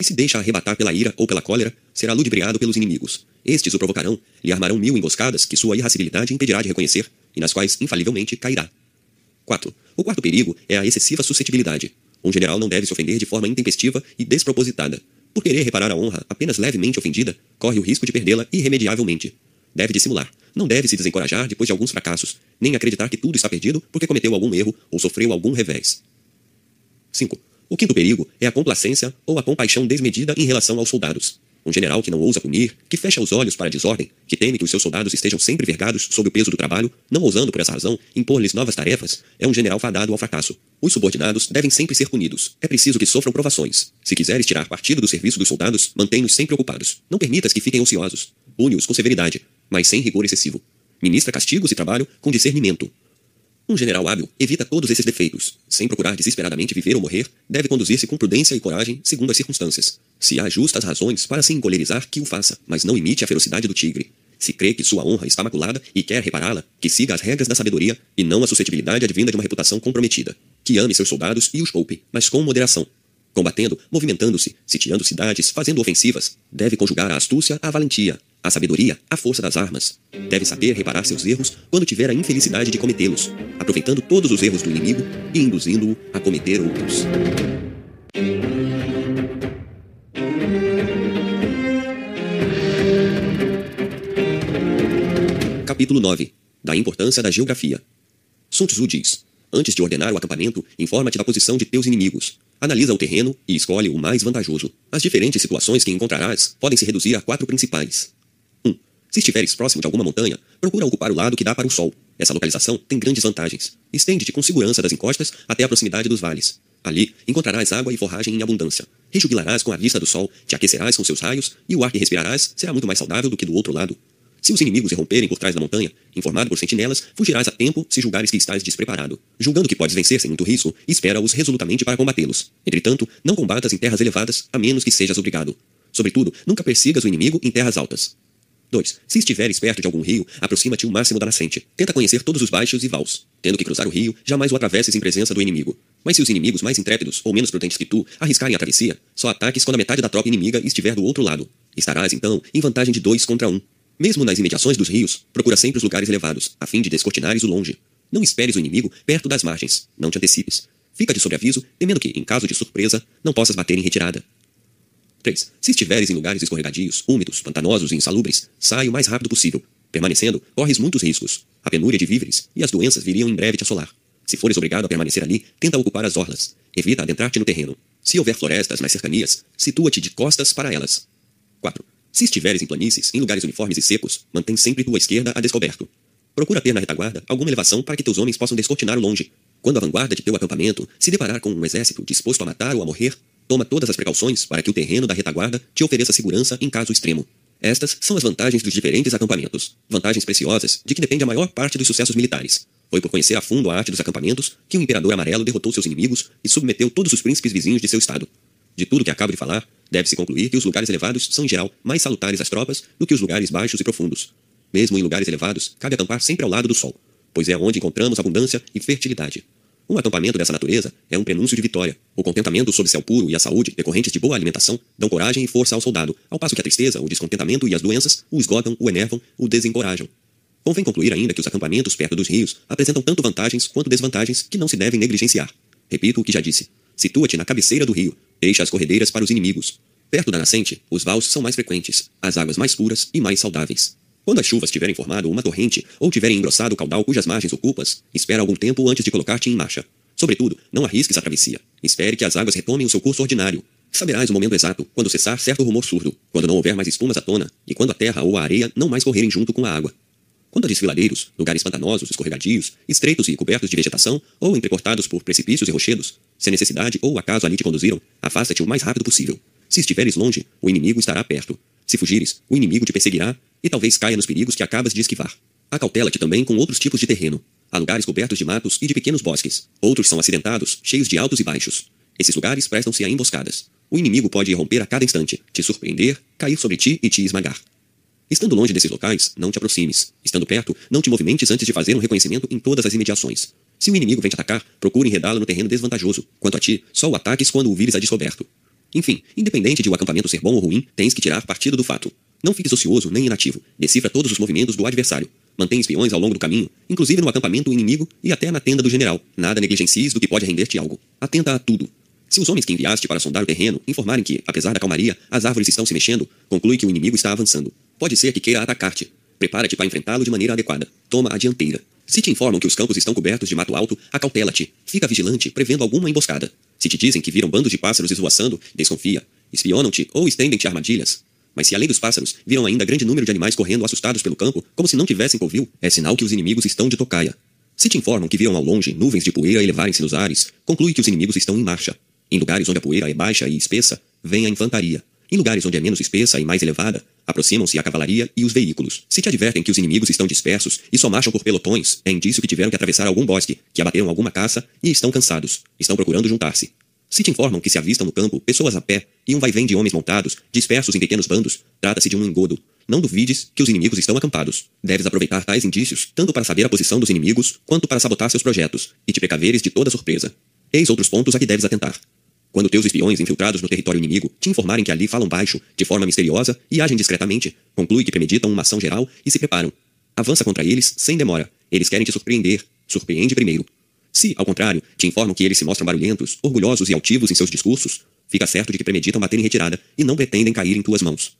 e se deixa arrebatar pela ira ou pela cólera, será ludibriado pelos inimigos. Estes o provocarão, lhe armarão mil emboscadas que sua irracibilidade impedirá de reconhecer, e nas quais infalivelmente cairá. 4. O quarto perigo é a excessiva suscetibilidade. Um general não deve se ofender de forma intempestiva e despropositada. Por querer reparar a honra apenas levemente ofendida, corre o risco de perdê-la irremediavelmente. Deve dissimular. Não deve se desencorajar depois de alguns fracassos, nem acreditar que tudo está perdido porque cometeu algum erro ou sofreu algum revés. 5. O quinto perigo é a complacência ou a compaixão desmedida em relação aos soldados. Um general que não ousa punir, que fecha os olhos para a desordem, que teme que os seus soldados estejam sempre vergados sob o peso do trabalho, não ousando por essa razão impor-lhes novas tarefas, é um general fadado ao fracasso. Os subordinados devem sempre ser punidos. É preciso que sofram provações. Se quiseres tirar partido do serviço dos soldados, mantém-os sempre ocupados. Não permitas que fiquem ociosos. Pune-os com severidade, mas sem rigor excessivo. Ministra castigos e trabalho com discernimento. Um general hábil evita todos esses defeitos. Sem procurar desesperadamente viver ou morrer, deve conduzir-se com prudência e coragem segundo as circunstâncias. Se há justas razões para se encolerizar, que o faça, mas não imite a ferocidade do tigre. Se crê que sua honra está maculada e quer repará-la, que siga as regras da sabedoria e não a suscetibilidade advinda de uma reputação comprometida. Que ame seus soldados e os poupe, mas com moderação. Combatendo, movimentando-se, sitiando cidades, fazendo ofensivas, deve conjugar a astúcia à valentia, a sabedoria, a força das armas. Deve saber reparar seus erros quando tiver a infelicidade de cometê-los, aproveitando todos os erros do inimigo e induzindo-o a cometer outros. Capítulo 9 Da importância da geografia. Sun Tzu diz: Antes de ordenar o acampamento, informa-te da posição de teus inimigos. Analisa o terreno e escolhe o mais vantajoso. As diferentes situações que encontrarás podem se reduzir a quatro principais. Se estiveres próximo de alguma montanha, procura ocupar o lado que dá para o sol. Essa localização tem grandes vantagens. Estende-te com segurança das encostas até a proximidade dos vales. Ali encontrarás água e forragem em abundância. Rejubilarás com a vista do sol, te aquecerás com seus raios, e o ar que respirarás será muito mais saudável do que do outro lado. Se os inimigos irromperem por trás da montanha, informado por sentinelas, fugirás a tempo se julgares que estás despreparado. Julgando que podes vencer sem muito risco, espera-os resolutamente para combatê-los. Entretanto, não combatas em terras elevadas, a menos que sejas obrigado. Sobretudo, nunca persigas o inimigo em terras altas. 2. Se estiveres perto de algum rio, aproxima-te o máximo da nascente. Tenta conhecer todos os baixos e vals. Tendo que cruzar o rio, jamais o atravesses em presença do inimigo. Mas se os inimigos mais intrépidos ou menos prudentes que tu arriscarem a travessia, só ataques quando a metade da tropa inimiga estiver do outro lado. Estarás, então, em vantagem de dois contra um. Mesmo nas imediações dos rios, procura sempre os lugares elevados, a fim de descortinares o longe. Não esperes o inimigo perto das margens. Não te antecipes. Fica de sobreaviso, temendo que, em caso de surpresa, não possas bater em retirada. 3. Se estiveres em lugares escorregadios, úmidos, pantanosos e insalubres, sai o mais rápido possível. Permanecendo, corres muitos riscos. A penúria de víveres e as doenças viriam em breve te assolar. Se fores obrigado a permanecer ali, tenta ocupar as orlas. Evita adentrar-te no terreno. Se houver florestas nas cercanias, situa-te de costas para elas. 4. Se estiveres em planícies, em lugares uniformes e secos, mantém sempre tua esquerda a descoberto. Procura ter na retaguarda alguma elevação para que teus homens possam descortinar o longe. Quando a vanguarda de teu acampamento se deparar com um exército disposto a matar ou a morrer, Toma todas as precauções para que o terreno da retaguarda te ofereça segurança em caso extremo. Estas são as vantagens dos diferentes acampamentos, vantagens preciosas de que depende a maior parte dos sucessos militares. Foi por conhecer a fundo a arte dos acampamentos que o imperador amarelo derrotou seus inimigos e submeteu todos os príncipes vizinhos de seu estado. De tudo que acabo de falar, deve-se concluir que os lugares elevados são em geral mais salutares às tropas do que os lugares baixos e profundos. Mesmo em lugares elevados, cabe acampar sempre ao lado do sol, pois é onde encontramos abundância e fertilidade. Um acampamento dessa natureza é um prenúncio de vitória. O contentamento sob céu puro e a saúde, decorrentes de boa alimentação, dão coragem e força ao soldado, ao passo que a tristeza, o descontentamento e as doenças o esgotam, o enervam, o desencorajam. Convém concluir ainda que os acampamentos perto dos rios apresentam tanto vantagens quanto desvantagens que não se devem negligenciar. Repito o que já disse. Situa-te na cabeceira do rio. Deixa as corredeiras para os inimigos. Perto da nascente, os vales são mais frequentes, as águas mais puras e mais saudáveis. Quando as chuvas tiverem formado uma torrente ou tiverem engrossado o caudal cujas margens ocupas, espera algum tempo antes de colocar-te em marcha. Sobretudo, não arrisques a travessia. Espere que as águas retomem o seu curso ordinário. Saberás o momento exato, quando cessar certo rumor surdo, quando não houver mais espumas à tona, e quando a terra ou a areia não mais correrem junto com a água. Quando a desfiladeiros, lugares pantanosos, escorregadios, estreitos e cobertos de vegetação, ou entrecortados por precipícios e rochedos, se a necessidade ou o acaso ali te conduziram, afasta-te o mais rápido possível. Se estiveres longe, o inimigo estará perto. Se fugires, o inimigo te perseguirá e talvez caia nos perigos que acabas de esquivar. Acautela-te também com outros tipos de terreno. Há lugares cobertos de matos e de pequenos bosques. Outros são acidentados, cheios de altos e baixos. Esses lugares prestam-se a emboscadas. O inimigo pode irromper a cada instante, te surpreender, cair sobre ti e te esmagar. Estando longe desses locais, não te aproximes. Estando perto, não te movimentes antes de fazer um reconhecimento em todas as imediações. Se o inimigo vem te atacar, procure enredá-lo no terreno desvantajoso. Quanto a ti, só o ataques quando o vires a descoberto. Enfim, independente de o acampamento ser bom ou ruim, tens que tirar partido do fato. Não fiques ocioso nem inativo. Decifra todos os movimentos do adversário. Mantém espiões ao longo do caminho, inclusive no acampamento inimigo e até na tenda do general. Nada negligencies do que pode render-te algo. Atenta a tudo. Se os homens que enviaste para sondar o terreno informarem que, apesar da calmaria, as árvores estão se mexendo, conclui que o inimigo está avançando. Pode ser que queira atacar-te. Prepara-te para enfrentá-lo de maneira adequada. Toma a dianteira. Se te informam que os campos estão cobertos de mato alto, acautela-te. Fica vigilante, prevendo alguma emboscada. Se te dizem que viram bandos de pássaros esvoaçando, desconfia. Espionam-te ou estendem-te armadilhas. Mas se além dos pássaros, viram ainda grande número de animais correndo assustados pelo campo, como se não tivessem covil, é sinal que os inimigos estão de tocaia. Se te informam que viram ao longe nuvens de poeira elevarem-se nos ares, conclui que os inimigos estão em marcha. Em lugares onde a poeira é baixa e espessa, vem a infantaria. Em lugares onde é menos espessa e mais elevada, aproximam-se a cavalaria e os veículos. Se te advertem que os inimigos estão dispersos e só marcham por pelotões, é indício que tiveram que atravessar algum bosque, que abateram alguma caça e estão cansados. Estão procurando juntar-se. Se te informam que se avistam no campo pessoas a pé e um vai-vem de homens montados, dispersos em pequenos bandos, trata-se de um engodo. Não duvides que os inimigos estão acampados. Deves aproveitar tais indícios tanto para saber a posição dos inimigos quanto para sabotar seus projetos e te precaveres de toda surpresa. Eis outros pontos a que deves atentar. Quando teus espiões infiltrados no território inimigo te informarem que ali falam baixo, de forma misteriosa e agem discretamente, conclui que premeditam uma ação geral e se preparam. Avança contra eles sem demora. Eles querem te surpreender. Surpreende primeiro. Se, ao contrário, te informam que eles se mostram barulhentos, orgulhosos e altivos em seus discursos, fica certo de que premeditam bater em retirada e não pretendem cair em tuas mãos.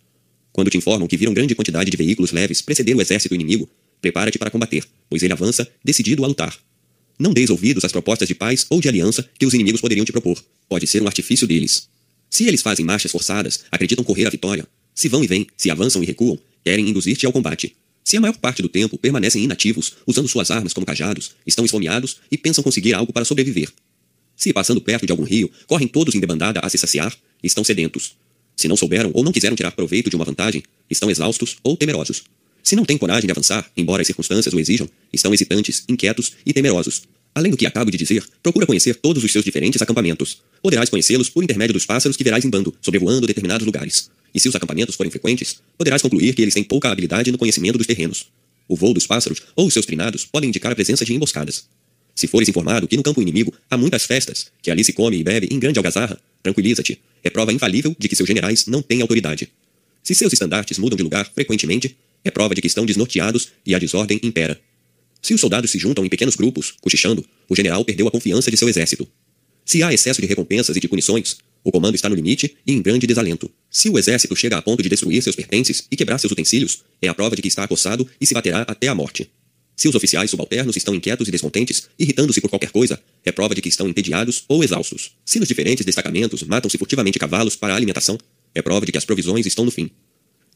Quando te informam que viram grande quantidade de veículos leves preceder o exército inimigo, prepara-te para combater, pois ele avança, decidido a lutar. Não deis ouvidos às propostas de paz ou de aliança que os inimigos poderiam te propor. Pode ser um artifício deles. Se eles fazem marchas forçadas, acreditam correr a vitória. Se vão e vêm, se avançam e recuam, querem induzir-te ao combate. Se a maior parte do tempo permanecem inativos, usando suas armas como cajados, estão esfomeados e pensam conseguir algo para sobreviver. Se, passando perto de algum rio, correm todos em debandada a se saciar, estão sedentos. Se não souberam ou não quiseram tirar proveito de uma vantagem, estão exaustos ou temerosos. Se não têm coragem de avançar, embora as circunstâncias o exijam, estão hesitantes, inquietos e temerosos. Além do que acabo de dizer, procura conhecer todos os seus diferentes acampamentos. Poderás conhecê-los por intermédio dos pássaros que verás em bando, sobrevoando determinados lugares. E se os acampamentos forem frequentes, poderás concluir que eles têm pouca habilidade no conhecimento dos terrenos. O voo dos pássaros ou os seus trinados podem indicar a presença de emboscadas. Se fores informado que no campo inimigo há muitas festas, que ali se come e bebe em grande algazarra, tranquiliza-te, é prova infalível de que seus generais não têm autoridade. Se seus estandartes mudam de lugar frequentemente, é prova de que estão desnorteados e a desordem impera. Se os soldados se juntam em pequenos grupos, cochichando, o general perdeu a confiança de seu exército. Se há excesso de recompensas e de punições, o comando está no limite e em grande desalento. Se o exército chega a ponto de destruir seus pertences e quebrar seus utensílios, é a prova de que está acossado e se baterá até a morte. Se os oficiais subalternos estão inquietos e descontentes, irritando-se por qualquer coisa, é prova de que estão entediados ou exaustos. Se nos diferentes destacamentos matam-se furtivamente cavalos para a alimentação, é prova de que as provisões estão no fim.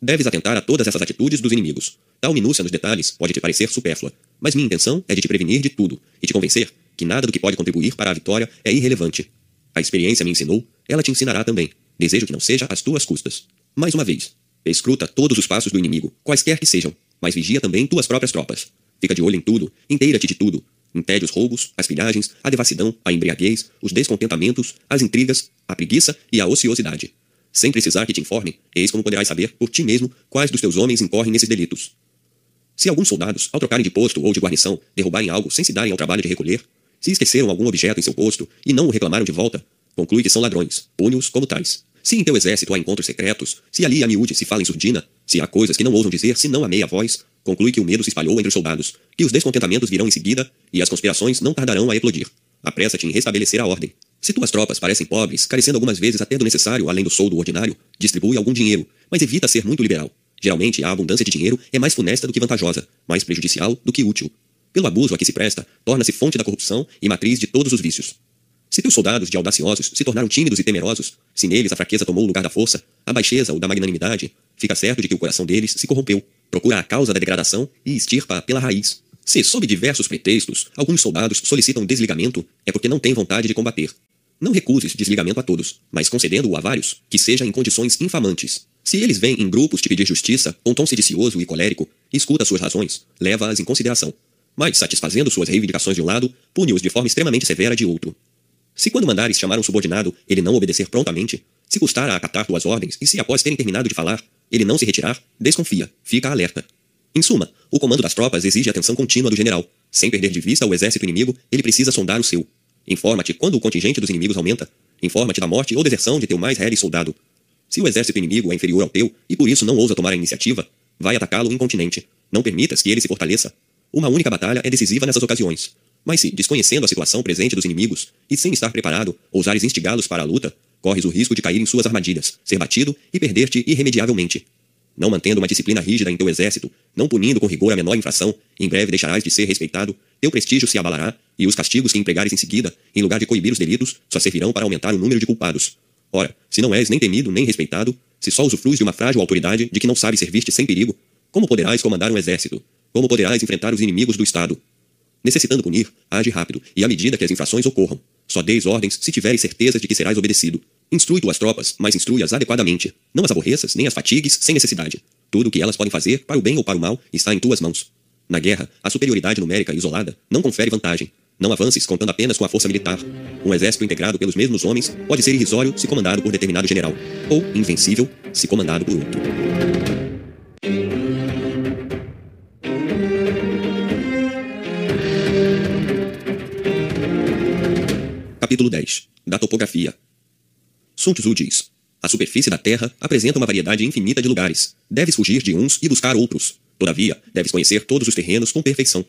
Deves atentar a todas essas atitudes dos inimigos. Tal minúcia nos detalhes pode te parecer supérflua, mas minha intenção é de te prevenir de tudo e te convencer que nada do que pode contribuir para a vitória é irrelevante. A experiência me ensinou, ela te ensinará também. Desejo que não seja às tuas custas. Mais uma vez, escruta todos os passos do inimigo, quaisquer que sejam, mas vigia também tuas próprias tropas. Fica de olho em tudo, inteira-te de tudo. Impede os roubos, as pilhagens, a devassidão, a embriaguez, os descontentamentos, as intrigas, a preguiça e a ociosidade. Sem precisar que te informe, eis como poderás saber por ti mesmo quais dos teus homens incorrem nesses delitos. Se alguns soldados, ao trocarem de posto ou de guarnição, derrubarem algo sem se darem ao trabalho de recolher, se esqueceram algum objeto em seu posto e não o reclamaram de volta, conclui que são ladrões, pune-os como tais. Se em teu exército há encontros secretos, se ali a miúde se fala em surdina, se há coisas que não ousam dizer senão a meia voz, conclui que o medo se espalhou entre os soldados, que os descontentamentos virão em seguida e as conspirações não tardarão a eclodir. Apressa-te em restabelecer a ordem. Se tuas tropas parecem pobres, carecendo algumas vezes até do necessário além do soldo ordinário, distribui algum dinheiro, mas evita ser muito liberal. Geralmente, a abundância de dinheiro é mais funesta do que vantajosa, mais prejudicial do que útil. Pelo abuso a que se presta, torna-se fonte da corrupção e matriz de todos os vícios. Se teus soldados de audaciosos se tornaram tímidos e temerosos, se neles a fraqueza tomou o lugar da força, a baixeza ou da magnanimidade, fica certo de que o coração deles se corrompeu, procura a causa da degradação e extirpa pela raiz. Se, sob diversos pretextos, alguns soldados solicitam desligamento, é porque não têm vontade de combater, não recuses desligamento a todos, mas concedendo-o a vários, que seja em condições infamantes. Se eles vêm em grupos te pedir justiça, com tom sedicioso e colérico, escuta suas razões, leva-as em consideração. Mas, satisfazendo suas reivindicações de um lado, pune-os de forma extremamente severa de outro. Se quando mandares chamar um subordinado, ele não obedecer prontamente, se custar a acatar tuas ordens, e se após terem terminado de falar, ele não se retirar, desconfia, fica alerta. Em suma, o comando das tropas exige atenção contínua do general. Sem perder de vista o exército inimigo, ele precisa sondar o seu, Informa-te quando o contingente dos inimigos aumenta. Informa-te da morte ou deserção de teu mais reles soldado. Se o exército inimigo é inferior ao teu e por isso não ousa tomar a iniciativa, vai atacá-lo incontinente. Não permitas que ele se fortaleça. Uma única batalha é decisiva nessas ocasiões. Mas se, desconhecendo a situação presente dos inimigos e sem estar preparado, ousares instigá-los para a luta, corres o risco de cair em suas armadilhas, ser batido e perder-te irremediavelmente. Não mantendo uma disciplina rígida em teu exército, não punindo com rigor a menor infração, em breve deixarás de ser respeitado, teu prestígio se abalará, e os castigos que empregares em seguida, em lugar de coibir os delitos, só servirão para aumentar o número de culpados. Ora, se não és nem temido nem respeitado, se só usufruis de uma frágil autoridade de que não sabes servir-te sem perigo, como poderás comandar um exército? Como poderás enfrentar os inimigos do Estado? Necessitando punir, age rápido, e à medida que as infrações ocorram. Só deis ordens se tiveres certeza de que serás obedecido. Instrui tuas tropas, mas instrui-as adequadamente. Não as aborreças, nem as fatigues, sem necessidade. Tudo o que elas podem fazer, para o bem ou para o mal, está em tuas mãos. Na guerra, a superioridade numérica isolada não confere vantagem. Não avances contando apenas com a força militar. Um exército integrado pelos mesmos homens pode ser irrisório se comandado por determinado general, ou invencível se comandado por outro. Capítulo 10 Da topografia. Sun Tzu diz: A superfície da Terra apresenta uma variedade infinita de lugares. Deves fugir de uns e buscar outros. Todavia, deves conhecer todos os terrenos com perfeição.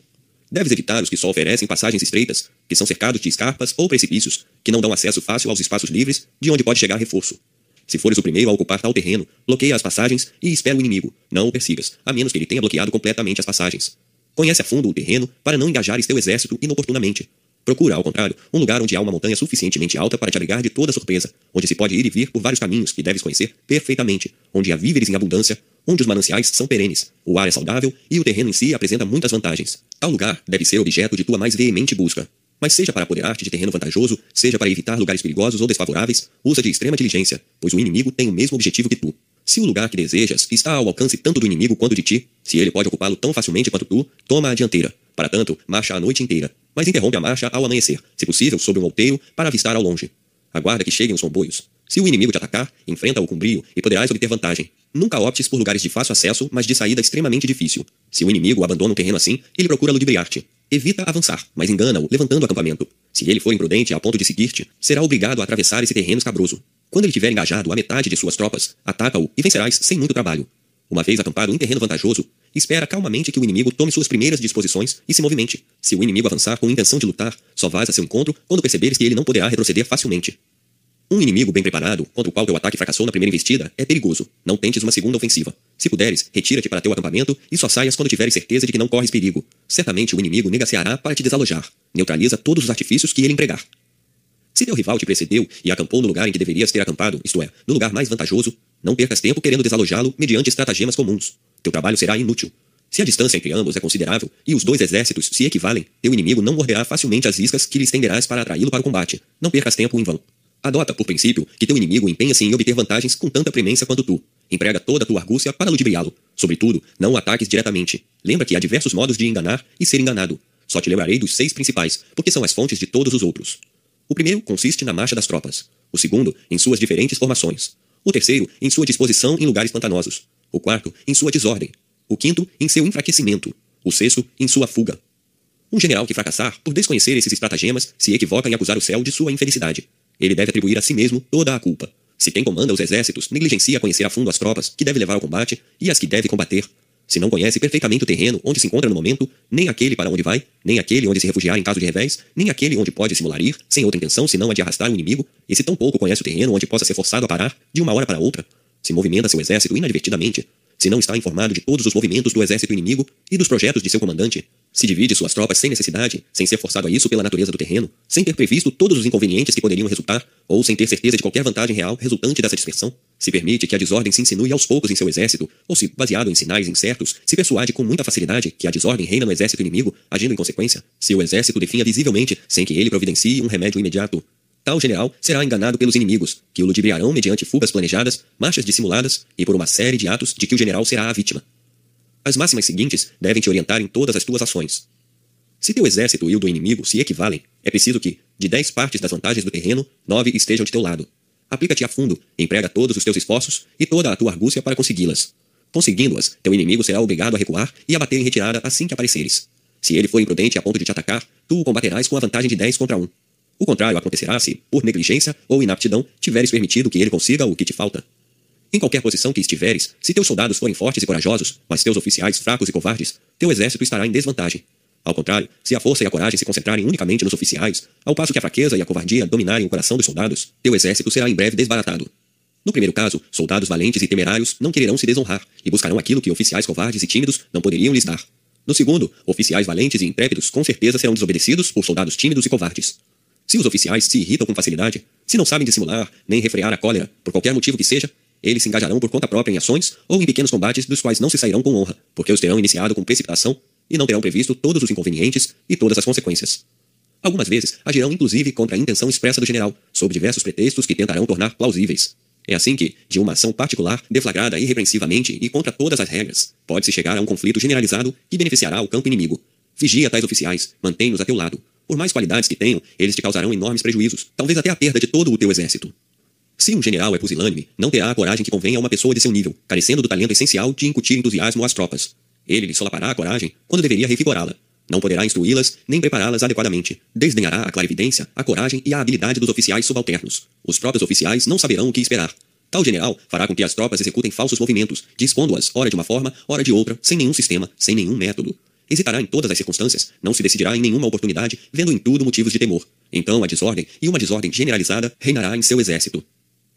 Deves evitar os que só oferecem passagens estreitas, que são cercados de escarpas ou precipícios, que não dão acesso fácil aos espaços livres de onde pode chegar reforço. Se fores o primeiro a ocupar tal terreno, bloqueia as passagens e espera o inimigo. Não o persigas, a menos que ele tenha bloqueado completamente as passagens. Conhece a fundo o terreno para não engajares teu exército inoportunamente. Procura, ao contrário, um lugar onde há uma montanha suficientemente alta para te abrigar de toda surpresa, onde se pode ir e vir por vários caminhos que deves conhecer perfeitamente, onde há víveres em abundância, onde os mananciais são perenes, o ar é saudável e o terreno em si apresenta muitas vantagens. Tal lugar deve ser objeto de tua mais veemente busca. Mas seja para apoderar-te de terreno vantajoso, seja para evitar lugares perigosos ou desfavoráveis, usa de extrema diligência, pois o inimigo tem o mesmo objetivo que tu. Se o lugar que desejas está ao alcance tanto do inimigo quanto de ti, se ele pode ocupá-lo tão facilmente quanto tu, toma a dianteira. Para tanto, marcha a noite inteira, mas interrompe a marcha ao amanhecer, se possível sobre um alteio, para avistar ao longe. Aguarda que cheguem os comboios. Se o inimigo te atacar, enfrenta-o com brio e poderás obter vantagem. Nunca optes por lugares de fácil acesso, mas de saída extremamente difícil. Se o inimigo abandona um terreno assim, ele procura ludibriar-te. Evita avançar, mas engana-o, levantando o acampamento. Se ele for imprudente a ponto de seguir-te, será obrigado a atravessar esse terreno escabroso. Quando ele tiver engajado a metade de suas tropas, ataca-o e vencerás sem muito trabalho. Uma vez acampado em terreno vantajoso, espera calmamente que o inimigo tome suas primeiras disposições e se movimente. Se o inimigo avançar com intenção de lutar, só vás a seu encontro quando perceberes que ele não poderá retroceder facilmente. Um inimigo bem preparado, contra o qual teu ataque fracassou na primeira investida, é perigoso. Não tentes uma segunda ofensiva. Se puderes, retira-te para teu acampamento e só saias quando tiveres certeza de que não corres perigo. Certamente o inimigo negaciará para te desalojar. Neutraliza todos os artifícios que ele empregar. Se teu rival te precedeu e acampou no lugar em que deverias ter acampado, isto é, no lugar mais vantajoso, não percas tempo querendo desalojá-lo mediante estratagemas comuns. Teu trabalho será inútil. Se a distância entre ambos é considerável e os dois exércitos se equivalem, teu inimigo não morderá facilmente as iscas que lhe estenderás para atraí-lo para o combate. Não percas tempo em vão. Adota, por princípio, que teu inimigo empenha-se em obter vantagens com tanta premência quanto tu. Emprega toda a tua argúcia para ludibriá-lo. Sobretudo, não o ataques diretamente. Lembra que há diversos modos de enganar e ser enganado. Só te lembrarei dos seis principais, porque são as fontes de todos os outros. O primeiro consiste na marcha das tropas. O segundo, em suas diferentes formações. O terceiro, em sua disposição em lugares pantanosos. O quarto, em sua desordem. O quinto, em seu enfraquecimento. O sexto, em sua fuga. Um general que fracassar, por desconhecer esses estratagemas, se equivoca em acusar o céu de sua infelicidade. Ele deve atribuir a si mesmo toda a culpa. Se quem comanda os exércitos negligencia conhecer a fundo as tropas que deve levar ao combate e as que deve combater, se não conhece perfeitamente o terreno onde se encontra no momento, nem aquele para onde vai, nem aquele onde se refugiar em caso de revés, nem aquele onde pode simular ir, sem outra intenção senão a de arrastar o inimigo, e se tão pouco conhece o terreno onde possa ser forçado a parar, de uma hora para outra, se movimenta seu exército inadvertidamente, se não está informado de todos os movimentos do exército inimigo e dos projetos de seu comandante, se divide suas tropas sem necessidade, sem ser forçado a isso pela natureza do terreno, sem ter previsto todos os inconvenientes que poderiam resultar, ou sem ter certeza de qualquer vantagem real resultante dessa dispersão, se permite que a desordem se insinue aos poucos em seu exército, ou se, baseado em sinais incertos, se persuade com muita facilidade que a desordem reina no exército inimigo, agindo em consequência, se o exército definha visivelmente, sem que ele providencie um remédio imediato, tal general será enganado pelos inimigos, que o ludibriarão mediante fugas planejadas, marchas dissimuladas e por uma série de atos de que o general será a vítima. As máximas seguintes devem te orientar em todas as tuas ações. Se teu exército e o do inimigo se equivalem, é preciso que, de dez partes das vantagens do terreno, nove estejam de teu lado. Aplica-te a fundo, emprega todos os teus esforços e toda a tua argúcia para consegui-las. Conseguindo-as, teu inimigo será obrigado a recuar e a bater em retirada assim que apareceres. Se ele for imprudente a ponto de te atacar, tu o combaterás com a vantagem de dez contra um. O contrário acontecerá se, por negligência ou inaptidão, tiveres permitido que ele consiga o que te falta. Em qualquer posição que estiveres, se teus soldados forem fortes e corajosos, mas teus oficiais fracos e covardes, teu exército estará em desvantagem. Ao contrário, se a força e a coragem se concentrarem unicamente nos oficiais, ao passo que a fraqueza e a covardia dominarem o coração dos soldados, teu exército será em breve desbaratado. No primeiro caso, soldados valentes e temerários não quererão se desonrar e buscarão aquilo que oficiais covardes e tímidos não poderiam lhes dar. No segundo, oficiais valentes e intrépidos com certeza serão desobedecidos por soldados tímidos e covardes. Se os oficiais se irritam com facilidade, se não sabem dissimular nem refrear a cólera, por qualquer motivo que seja, eles se engajarão por conta própria em ações ou em pequenos combates dos quais não se sairão com honra, porque os terão iniciado com precipitação e não terão previsto todos os inconvenientes e todas as consequências. Algumas vezes agirão inclusive contra a intenção expressa do general, sob diversos pretextos que tentarão tornar plausíveis. É assim que, de uma ação particular, deflagrada irrepreensivamente e contra todas as regras, pode-se chegar a um conflito generalizado que beneficiará o campo inimigo. Vigia tais oficiais, mantém-nos a teu lado. Por mais qualidades que tenham, eles te causarão enormes prejuízos, talvez até a perda de todo o teu exército. Se um general é pusilânime, não terá a coragem que convém a uma pessoa de seu nível, carecendo do talento essencial de incutir entusiasmo às tropas. Ele lhe solapará a coragem quando deveria revigorá-la. Não poderá instruí-las nem prepará-las adequadamente. Desdenhará a clarividência, a coragem e a habilidade dos oficiais subalternos. Os próprios oficiais não saberão o que esperar. Tal general fará com que as tropas executem falsos movimentos, dispondo-as ora de uma forma, ora de outra, sem nenhum sistema, sem nenhum método. Hesitará em todas as circunstâncias, não se decidirá em nenhuma oportunidade, vendo em tudo motivos de temor. Então a desordem, e uma desordem generalizada, reinará em seu exército.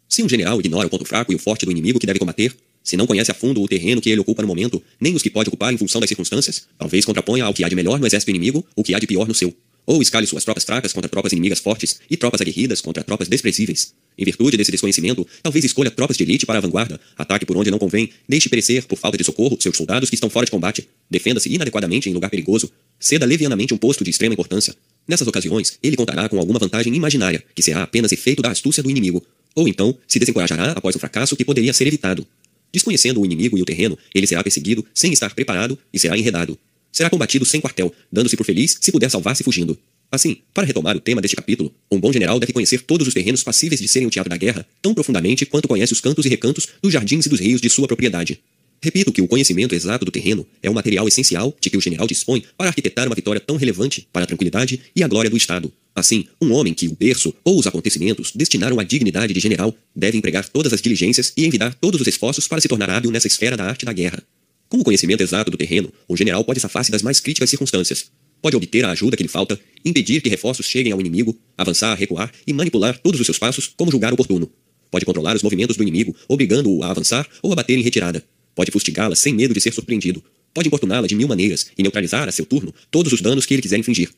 Se um general ignora o ponto fraco e o forte do inimigo que deve combater, se não conhece a fundo o terreno que ele ocupa no momento, nem os que pode ocupar em função das circunstâncias, talvez contraponha ao que há de melhor no exército inimigo o que há de pior no seu. Ou escale suas tropas fracas contra tropas inimigas fortes e tropas aguerridas contra tropas desprezíveis. Em virtude desse desconhecimento, talvez escolha tropas de elite para a vanguarda, ataque por onde não convém, deixe perecer, por falta de socorro, seus soldados que estão fora de combate, defenda-se inadequadamente em lugar perigoso, ceda levianamente um posto de extrema importância. Nessas ocasiões, ele contará com alguma vantagem imaginária, que será apenas efeito da astúcia do inimigo, ou então se desencorajará após o fracasso que poderia ser evitado. Desconhecendo o inimigo e o terreno, ele será perseguido sem estar preparado e será enredado. Será combatido sem quartel, dando-se por feliz se puder salvar-se fugindo. Assim, para retomar o tema deste capítulo, um bom general deve conhecer todos os terrenos passíveis de serem o teatro da guerra tão profundamente quanto conhece os cantos e recantos dos jardins e dos rios de sua propriedade. Repito que o conhecimento exato do terreno é o material essencial de que o general dispõe para arquitetar uma vitória tão relevante para a tranquilidade e a glória do Estado. Assim, um homem que o berço ou os acontecimentos destinaram à dignidade de general deve empregar todas as diligências e envidar todos os esforços para se tornar hábil nessa esfera da arte da guerra. Com o conhecimento exato do terreno, o general pode safar-se das mais críticas circunstâncias. Pode obter a ajuda que lhe falta, impedir que reforços cheguem ao inimigo, avançar, recuar e manipular todos os seus passos como julgar oportuno. Pode controlar os movimentos do inimigo, obrigando-o a avançar ou a bater em retirada. Pode fustigá-la sem medo de ser surpreendido. Pode importuná-la de mil maneiras e neutralizar, a seu turno, todos os danos que ele quiser infligir.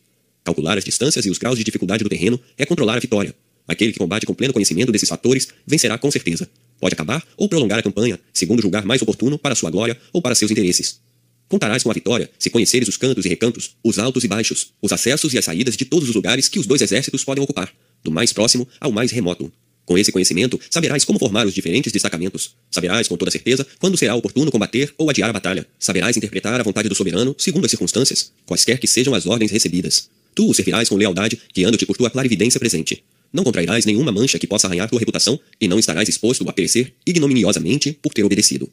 Calcular as distâncias e os graus de dificuldade do terreno é controlar a vitória. Aquele que combate com pleno conhecimento desses fatores vencerá com certeza. Pode acabar ou prolongar a campanha, segundo julgar mais oportuno para sua glória ou para seus interesses. Contarás com a vitória se conheceres os cantos e recantos, os altos e baixos, os acessos e as saídas de todos os lugares que os dois exércitos podem ocupar, do mais próximo ao mais remoto. Com esse conhecimento, saberás como formar os diferentes destacamentos. Saberás com toda certeza quando será oportuno combater ou adiar a batalha. Saberás interpretar a vontade do soberano segundo as circunstâncias, quaisquer que sejam as ordens recebidas. Tu o servirás com lealdade, guiando-te por tua clarividência presente. Não contrairás nenhuma mancha que possa arranhar tua reputação e não estarás exposto a perecer ignominiosamente por ter obedecido.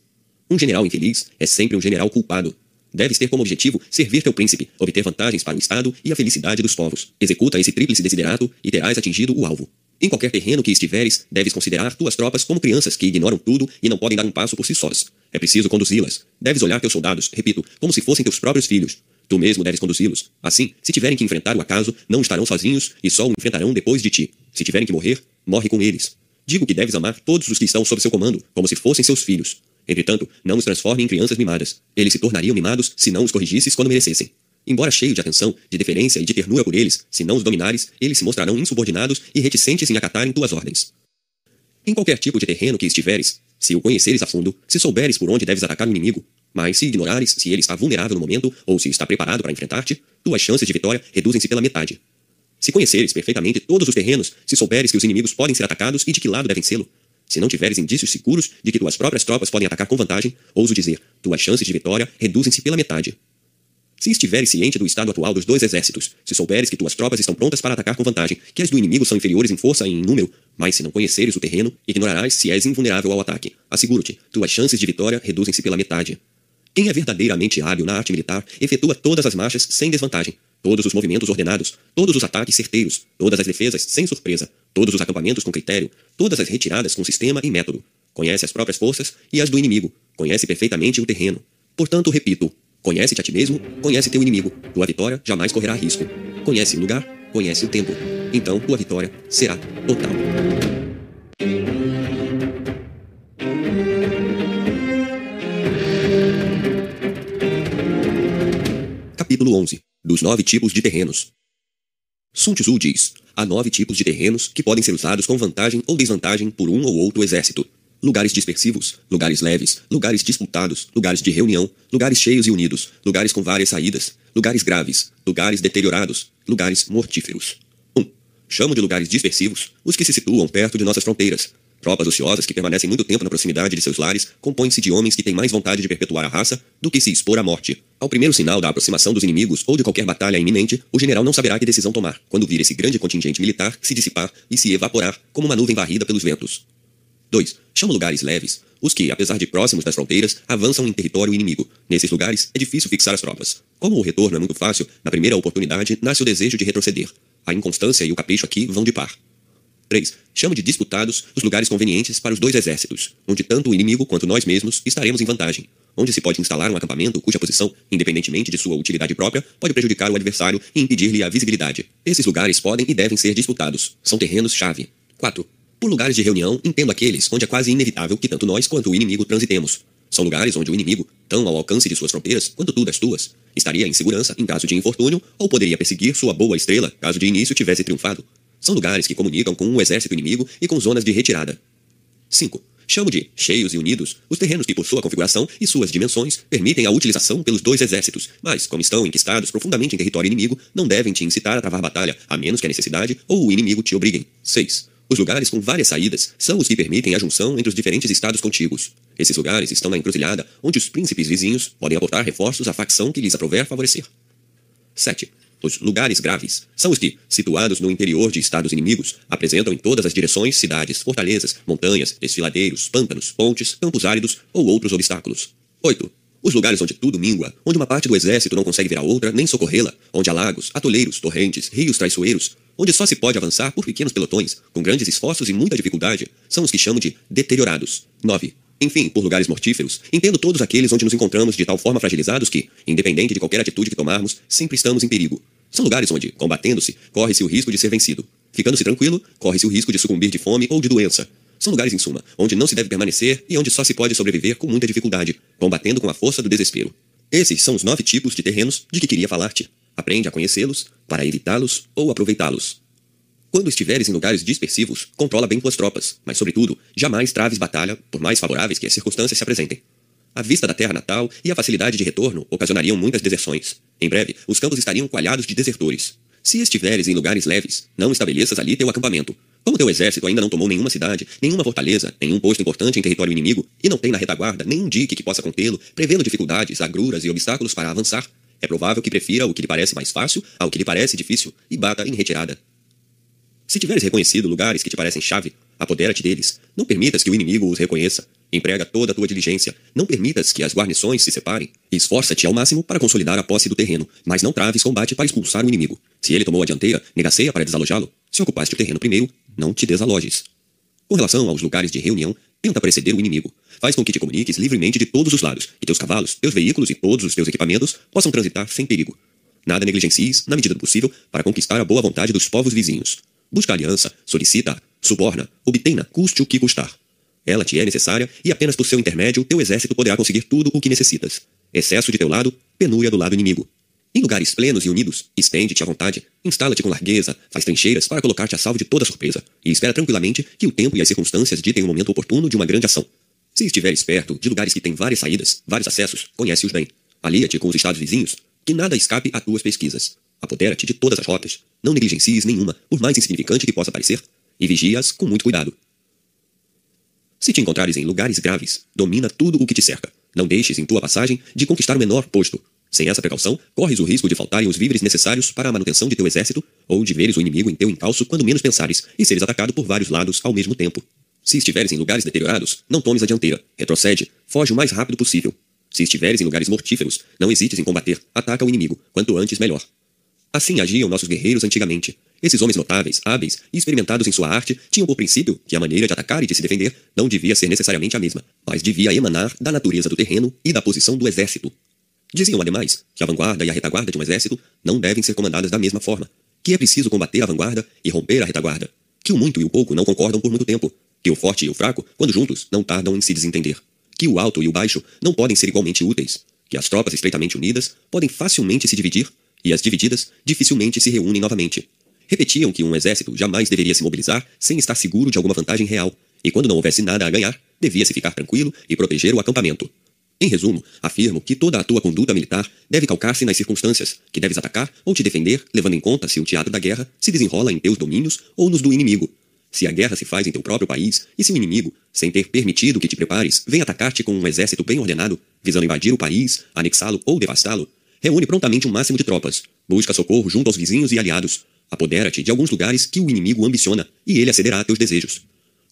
Um general infeliz é sempre um general culpado. Deves ter como objetivo servir teu príncipe, obter vantagens para o Estado e a felicidade dos povos. Executa esse tríplice desiderato e terás atingido o alvo. Em qualquer terreno que estiveres, deves considerar tuas tropas como crianças que ignoram tudo e não podem dar um passo por si sós. É preciso conduzi-las. Deves olhar teus soldados, repito, como se fossem teus próprios filhos. Tu mesmo deves conduzi-los. Assim, se tiverem que enfrentar o acaso, não estarão sozinhos e só o enfrentarão depois de ti. Se tiverem que morrer, morre com eles. Digo que deves amar todos os que estão sob seu comando, como se fossem seus filhos. Entretanto, não os transforme em crianças mimadas. Eles se tornariam mimados se não os corrigisses quando merecessem. Embora cheio de atenção, de deferência e de ternura por eles, se não os dominares, eles se mostrarão insubordinados e reticentes em acatarem tuas ordens. Em qualquer tipo de terreno que estiveres, se o conheceres a fundo, se souberes por onde deves atacar o inimigo, mas se ignorares se ele está vulnerável no momento ou se está preparado para enfrentar-te, tuas chances de vitória reduzem-se pela metade. Se conheceres perfeitamente todos os terrenos, se souberes que os inimigos podem ser atacados e de que lado devem sê-lo, se não tiveres indícios seguros de que tuas próprias tropas podem atacar com vantagem, ouso dizer, tuas chances de vitória reduzem-se pela metade. Se estiveres ciente do estado atual dos dois exércitos, se souberes que tuas tropas estão prontas para atacar com vantagem, que as do inimigo são inferiores em força e em número, mas se não conheceres o terreno, ignorarás se és invulnerável ao ataque. Asseguro-te, tuas chances de vitória reduzem-se pela metade. Quem é verdadeiramente hábil na arte militar efetua todas as marchas sem desvantagem. todos os movimentos ordenados, todos os ataques certeiros, todas as defesas sem surpresa, todos os acampamentos com critério, todas as retiradas com sistema e método. Conhece as próprias forças e as do inimigo, conhece perfeitamente o terreno. Portanto, repito, conhece-te a ti mesmo, conhece teu inimigo. Tua vitória jamais correrá risco. Conhece o lugar, conhece o tempo. Então tua vitória será total. Capítulo 11 Dos nove tipos de terrenos. Sun Tzu diz: há nove tipos de terrenos que podem ser usados com vantagem ou desvantagem por um ou outro exército. Lugares dispersivos, lugares leves, lugares disputados, lugares de reunião, lugares cheios e unidos, lugares com várias saídas, lugares graves, lugares deteriorados, lugares mortíferos. 1. Um, chamo de lugares dispersivos os que se situam perto de nossas fronteiras, Tropas ociosas que permanecem muito tempo na proximidade de seus lares compõem-se de homens que têm mais vontade de perpetuar a raça do que se expor à morte. Ao primeiro sinal da aproximação dos inimigos ou de qualquer batalha iminente, o general não saberá que decisão tomar, quando vir esse grande contingente militar se dissipar e se evaporar como uma nuvem varrida pelos ventos. 2. Chama lugares leves, os que, apesar de próximos das fronteiras, avançam em território inimigo. Nesses lugares, é difícil fixar as tropas. Como o retorno é muito fácil, na primeira oportunidade nasce o desejo de retroceder. A inconstância e o capricho aqui vão de par. 3. Chama de disputados os lugares convenientes para os dois exércitos, onde tanto o inimigo quanto nós mesmos estaremos em vantagem, onde se pode instalar um acampamento cuja posição, independentemente de sua utilidade própria, pode prejudicar o adversário e impedir-lhe a visibilidade. Esses lugares podem e devem ser disputados. São terrenos-chave. 4. Por lugares de reunião, entendo aqueles onde é quase inevitável que tanto nós quanto o inimigo transitemos. São lugares onde o inimigo, tão ao alcance de suas fronteiras quanto tu das tuas, estaria em segurança em caso de infortúnio ou poderia perseguir sua boa estrela caso de início tivesse triunfado. São lugares que comunicam com o exército inimigo e com zonas de retirada. 5. Chamo de cheios e unidos os terrenos que, por sua configuração e suas dimensões, permitem a utilização pelos dois exércitos, mas, como estão enquistados profundamente em território inimigo, não devem te incitar a travar batalha, a menos que a necessidade ou o inimigo te obriguem. 6. Os lugares com várias saídas são os que permitem a junção entre os diferentes estados contíguos. Esses lugares estão na encruzilhada, onde os príncipes vizinhos podem aportar reforços à facção que lhes aprover favorecer. 7. Os lugares graves são os que, situados no interior de estados inimigos, apresentam em todas as direções cidades, fortalezas, montanhas, desfiladeiros, pântanos, pontes, campos áridos ou outros obstáculos. 8. Os lugares onde tudo mingua, onde uma parte do exército não consegue ver a outra nem socorrê-la, onde há lagos, atoleiros, torrentes, rios traiçoeiros, onde só se pode avançar por pequenos pelotões, com grandes esforços e muita dificuldade, são os que chamo de deteriorados. 9. Enfim, por lugares mortíferos, entendo todos aqueles onde nos encontramos de tal forma fragilizados que, independente de qualquer atitude que tomarmos, sempre estamos em perigo. São lugares onde, combatendo-se, corre-se o risco de ser vencido. Ficando-se tranquilo, corre-se o risco de sucumbir de fome ou de doença. São lugares, em suma, onde não se deve permanecer e onde só se pode sobreviver com muita dificuldade, combatendo com a força do desespero. Esses são os nove tipos de terrenos de que queria falar-te. Aprende a conhecê-los para evitá-los ou aproveitá-los. Quando estiveres em lugares dispersivos, controla bem tuas tropas, mas, sobretudo, jamais traves batalha, por mais favoráveis que as circunstâncias se apresentem. A vista da terra natal e a facilidade de retorno ocasionariam muitas deserções. Em breve, os campos estariam coalhados de desertores. Se estiveres em lugares leves, não estabeleças ali teu acampamento. Como teu exército ainda não tomou nenhuma cidade, nenhuma fortaleza, nenhum posto importante em território inimigo, e não tem na retaguarda nenhum dique que possa contê-lo, prevendo dificuldades, agruras e obstáculos para avançar, é provável que prefira o que lhe parece mais fácil ao que lhe parece difícil e bata em retirada. Se tiveres reconhecido lugares que te parecem chave, apodera-te deles. Não permitas que o inimigo os reconheça. Emprega toda a tua diligência. Não permitas que as guarnições se separem. Esforça-te ao máximo para consolidar a posse do terreno, mas não traves combate para expulsar o inimigo. Se ele tomou a dianteira, negaceia para desalojá-lo. Se ocupaste o terreno primeiro, não te desalojes. Com relação aos lugares de reunião, tenta preceder o inimigo. Faz com que te comuniques livremente de todos os lados, e teus cavalos, teus veículos e todos os teus equipamentos possam transitar sem perigo. Nada negligencies, na medida do possível, para conquistar a boa vontade dos povos vizinhos. Busca aliança, solicita, suborna, obtenha, custe o que custar. Ela te é necessária e apenas por seu intermédio teu exército poderá conseguir tudo o que necessitas. Excesso de teu lado, penúria do lado inimigo. Em lugares plenos e unidos, estende-te à vontade, instala-te com largueza, faz trincheiras para colocar-te a salvo de toda surpresa, e espera tranquilamente que o tempo e as circunstâncias ditem o momento oportuno de uma grande ação. Se estiveres perto de lugares que têm várias saídas, vários acessos, conhece-os bem. Alia-te com os estados vizinhos, que nada escape a tuas pesquisas. Apodera-te de todas as rotas, não negligencies nenhuma, por mais insignificante que possa parecer, e vigias com muito cuidado. Se te encontrares em lugares graves, domina tudo o que te cerca. Não deixes em tua passagem de conquistar o menor posto. Sem essa precaução, corres o risco de faltarem os víveres necessários para a manutenção de teu exército, ou de veres o inimigo em teu encalço quando menos pensares, e seres atacado por vários lados ao mesmo tempo. Se estiveres em lugares deteriorados, não tomes a dianteira, retrocede, foge o mais rápido possível. Se estiveres em lugares mortíferos, não hesites em combater, ataca o inimigo, quanto antes melhor. Assim agiam nossos guerreiros antigamente. Esses homens notáveis, hábeis e experimentados em sua arte tinham por princípio que a maneira de atacar e de se defender não devia ser necessariamente a mesma, mas devia emanar da natureza do terreno e da posição do exército. Diziam, ademais, que a vanguarda e a retaguarda de um exército não devem ser comandadas da mesma forma, que é preciso combater a vanguarda e romper a retaguarda, que o muito e o pouco não concordam por muito tempo, que o forte e o fraco, quando juntos, não tardam em se desentender, que o alto e o baixo não podem ser igualmente úteis, que as tropas estreitamente unidas podem facilmente se dividir e as divididas dificilmente se reúnem novamente. Repetiam que um exército jamais deveria se mobilizar sem estar seguro de alguma vantagem real, e quando não houvesse nada a ganhar, devia-se ficar tranquilo e proteger o acampamento. Em resumo, afirmo que toda a tua conduta militar deve calcar-se nas circunstâncias, que deves atacar ou te defender, levando em conta se o teatro da guerra se desenrola em teus domínios ou nos do inimigo. Se a guerra se faz em teu próprio país, e se o inimigo, sem ter permitido que te prepares, vem atacar-te com um exército bem ordenado, visando invadir o país, anexá-lo ou devastá-lo, reúne prontamente um máximo de tropas, busca socorro junto aos vizinhos e aliados, apodera-te de alguns lugares que o inimigo ambiciona, e ele acederá a teus desejos.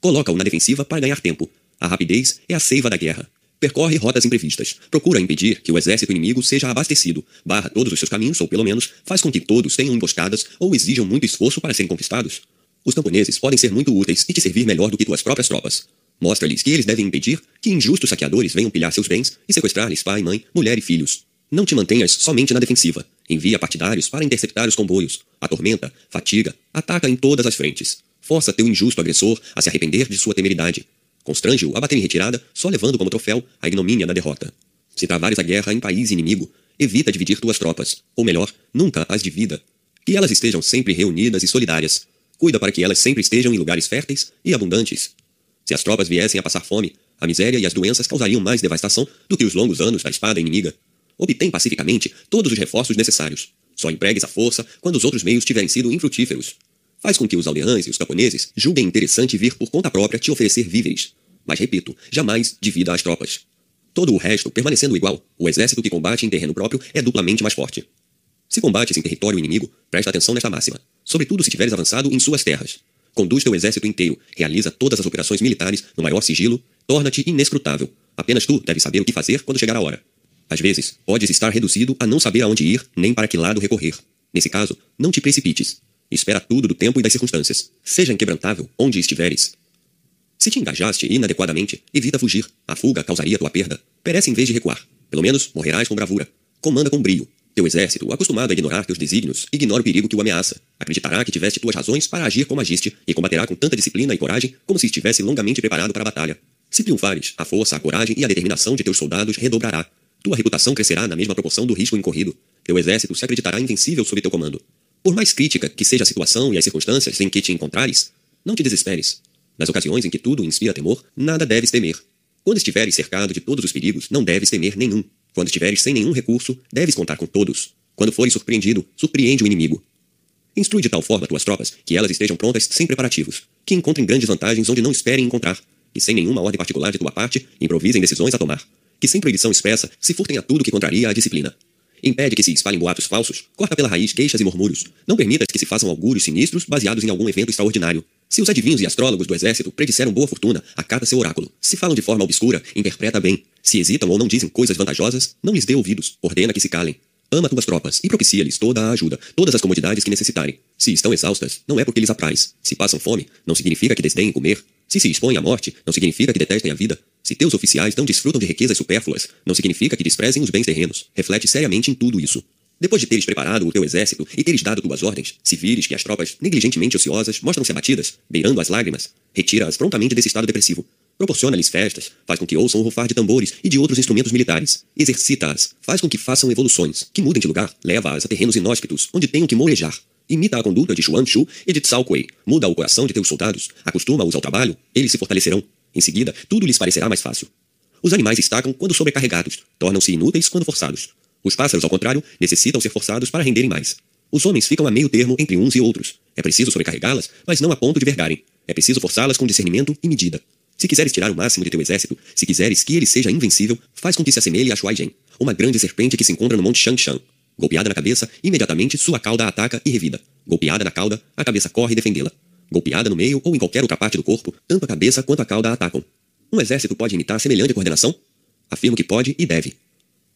Coloca-o na defensiva para ganhar tempo. A rapidez é a seiva da guerra. Percorre rotas imprevistas. Procura impedir que o exército inimigo seja abastecido. Barra todos os seus caminhos, ou pelo menos faz com que todos tenham emboscadas ou exijam muito esforço para serem conquistados. Os camponeses podem ser muito úteis e te servir melhor do que tuas próprias tropas. Mostra-lhes que eles devem impedir que injustos saqueadores venham pilhar seus bens e sequestrar-lhes pai, mãe, mulher e filhos. Não te mantenhas somente na defensiva. Envia partidários para interceptar os comboios. Atormenta, fatiga, ataca em todas as frentes. Força teu injusto agressor a se arrepender de sua temeridade. Constrange-o a bater em retirada, só levando como troféu a ignomínia da derrota. Se travares a guerra em país inimigo, evita dividir tuas tropas, ou melhor, nunca as divida. Que elas estejam sempre reunidas e solidárias. Cuida para que elas sempre estejam em lugares férteis e abundantes. Se as tropas viessem a passar fome, a miséria e as doenças causariam mais devastação do que os longos anos da espada inimiga. Obtém pacificamente todos os reforços necessários. Só empregues a força quando os outros meios tiverem sido infrutíferos. Faz com que os aldeães e os camponeses julguem interessante vir por conta própria te oferecer víveres. Mas repito, jamais divida as tropas. Todo o resto permanecendo igual, o exército que combate em terreno próprio é duplamente mais forte. Se combates em território inimigo, presta atenção nesta máxima, sobretudo se tiveres avançado em suas terras. Conduz teu exército inteiro, realiza todas as operações militares no maior sigilo, torna-te inescrutável. Apenas tu deves saber o que fazer quando chegar a hora. Às vezes, podes estar reduzido a não saber aonde ir nem para que lado recorrer. Nesse caso, não te precipites. Espera tudo do tempo e das circunstâncias. Seja inquebrantável onde estiveres. Se te engajaste inadequadamente, evita fugir. A fuga causaria tua perda. Perece em vez de recuar. Pelo menos morrerás com bravura. Comanda com brio. Teu exército, acostumado a ignorar teus desígnios, ignora o perigo que o ameaça. Acreditará que tiveste tuas razões para agir como agiste e combaterá com tanta disciplina e coragem como se estivesse longamente preparado para a batalha. Se triunfares, a força, a coragem e a determinação de teus soldados redobrará. Tua reputação crescerá na mesma proporção do risco incorrido. Teu exército se acreditará invencível sob teu comando. Por mais crítica que seja a situação e as circunstâncias em que te encontrares, não te desesperes. Nas ocasiões em que tudo inspira temor, nada deves temer. Quando estiveres cercado de todos os perigos, não deves temer nenhum. Quando estiveres sem nenhum recurso, deves contar com todos. Quando fores surpreendido, surpreende o inimigo. Instrui de tal forma tuas tropas que elas estejam prontas sem preparativos, que encontrem grandes vantagens onde não esperem encontrar, e sem nenhuma ordem particular de tua parte, improvisem decisões a tomar, que sem proibição expressa se furtem a tudo que contraria a disciplina. Impede que se espalhem boatos falsos, corta pela raiz queixas e murmúrios. Não permitas que se façam augúrios sinistros baseados em algum evento extraordinário. Se os adivinhos e astrólogos do exército predisseram boa fortuna, acata seu oráculo. Se falam de forma obscura, interpreta bem. Se hesitam ou não dizem coisas vantajosas, não lhes dê ouvidos. Ordena que se calem. Ama tuas tropas e propicia-lhes toda a ajuda, todas as comodidades que necessitarem. Se estão exaustas, não é porque lhes apraz. Se passam fome, não significa que desdenhem comer. Se se expõem à morte, não significa que detestem a vida. Se teus oficiais não desfrutam de riquezas supérfluas, não significa que desprezem os bens terrenos. Reflete seriamente em tudo isso. Depois de teres preparado o teu exército e teres dado tuas ordens, se vires que as tropas, negligentemente ociosas, mostram-se abatidas, beirando as lágrimas, retira-as prontamente desse estado depressivo. Proporciona-lhes festas, faz com que ouçam o rufar de tambores e de outros instrumentos militares. Exercita-as, faz com que façam evoluções, que mudem de lugar, leva-as a terrenos inóspitos, onde tenham que molejar. Imita a conduta de Xuan Chu e de Tsao Kuei. Muda o coração de teus soldados, acostuma-os ao trabalho, eles se fortalecerão. Em seguida, tudo lhes parecerá mais fácil. Os animais estacam quando sobrecarregados, tornam-se inúteis quando forçados. Os pássaros, ao contrário, necessitam ser forçados para renderem mais. Os homens ficam a meio termo entre uns e outros. É preciso sobrecarregá-las, mas não a ponto de vergarem. É preciso forçá-las com discernimento e medida. Se quiseres tirar o máximo de teu exército, se quiseres que ele seja invencível, faz com que se assemelhe a Shuai Zhen, uma grande serpente que se encontra no monte Shangshan. Golpeada na cabeça, imediatamente sua cauda ataca e revida. Golpeada na cauda, a cabeça corre defendê-la. Golpeada no meio ou em qualquer outra parte do corpo, tanto a cabeça quanto a cauda a atacam. Um exército pode imitar semelhante coordenação? Afirmo que pode e deve.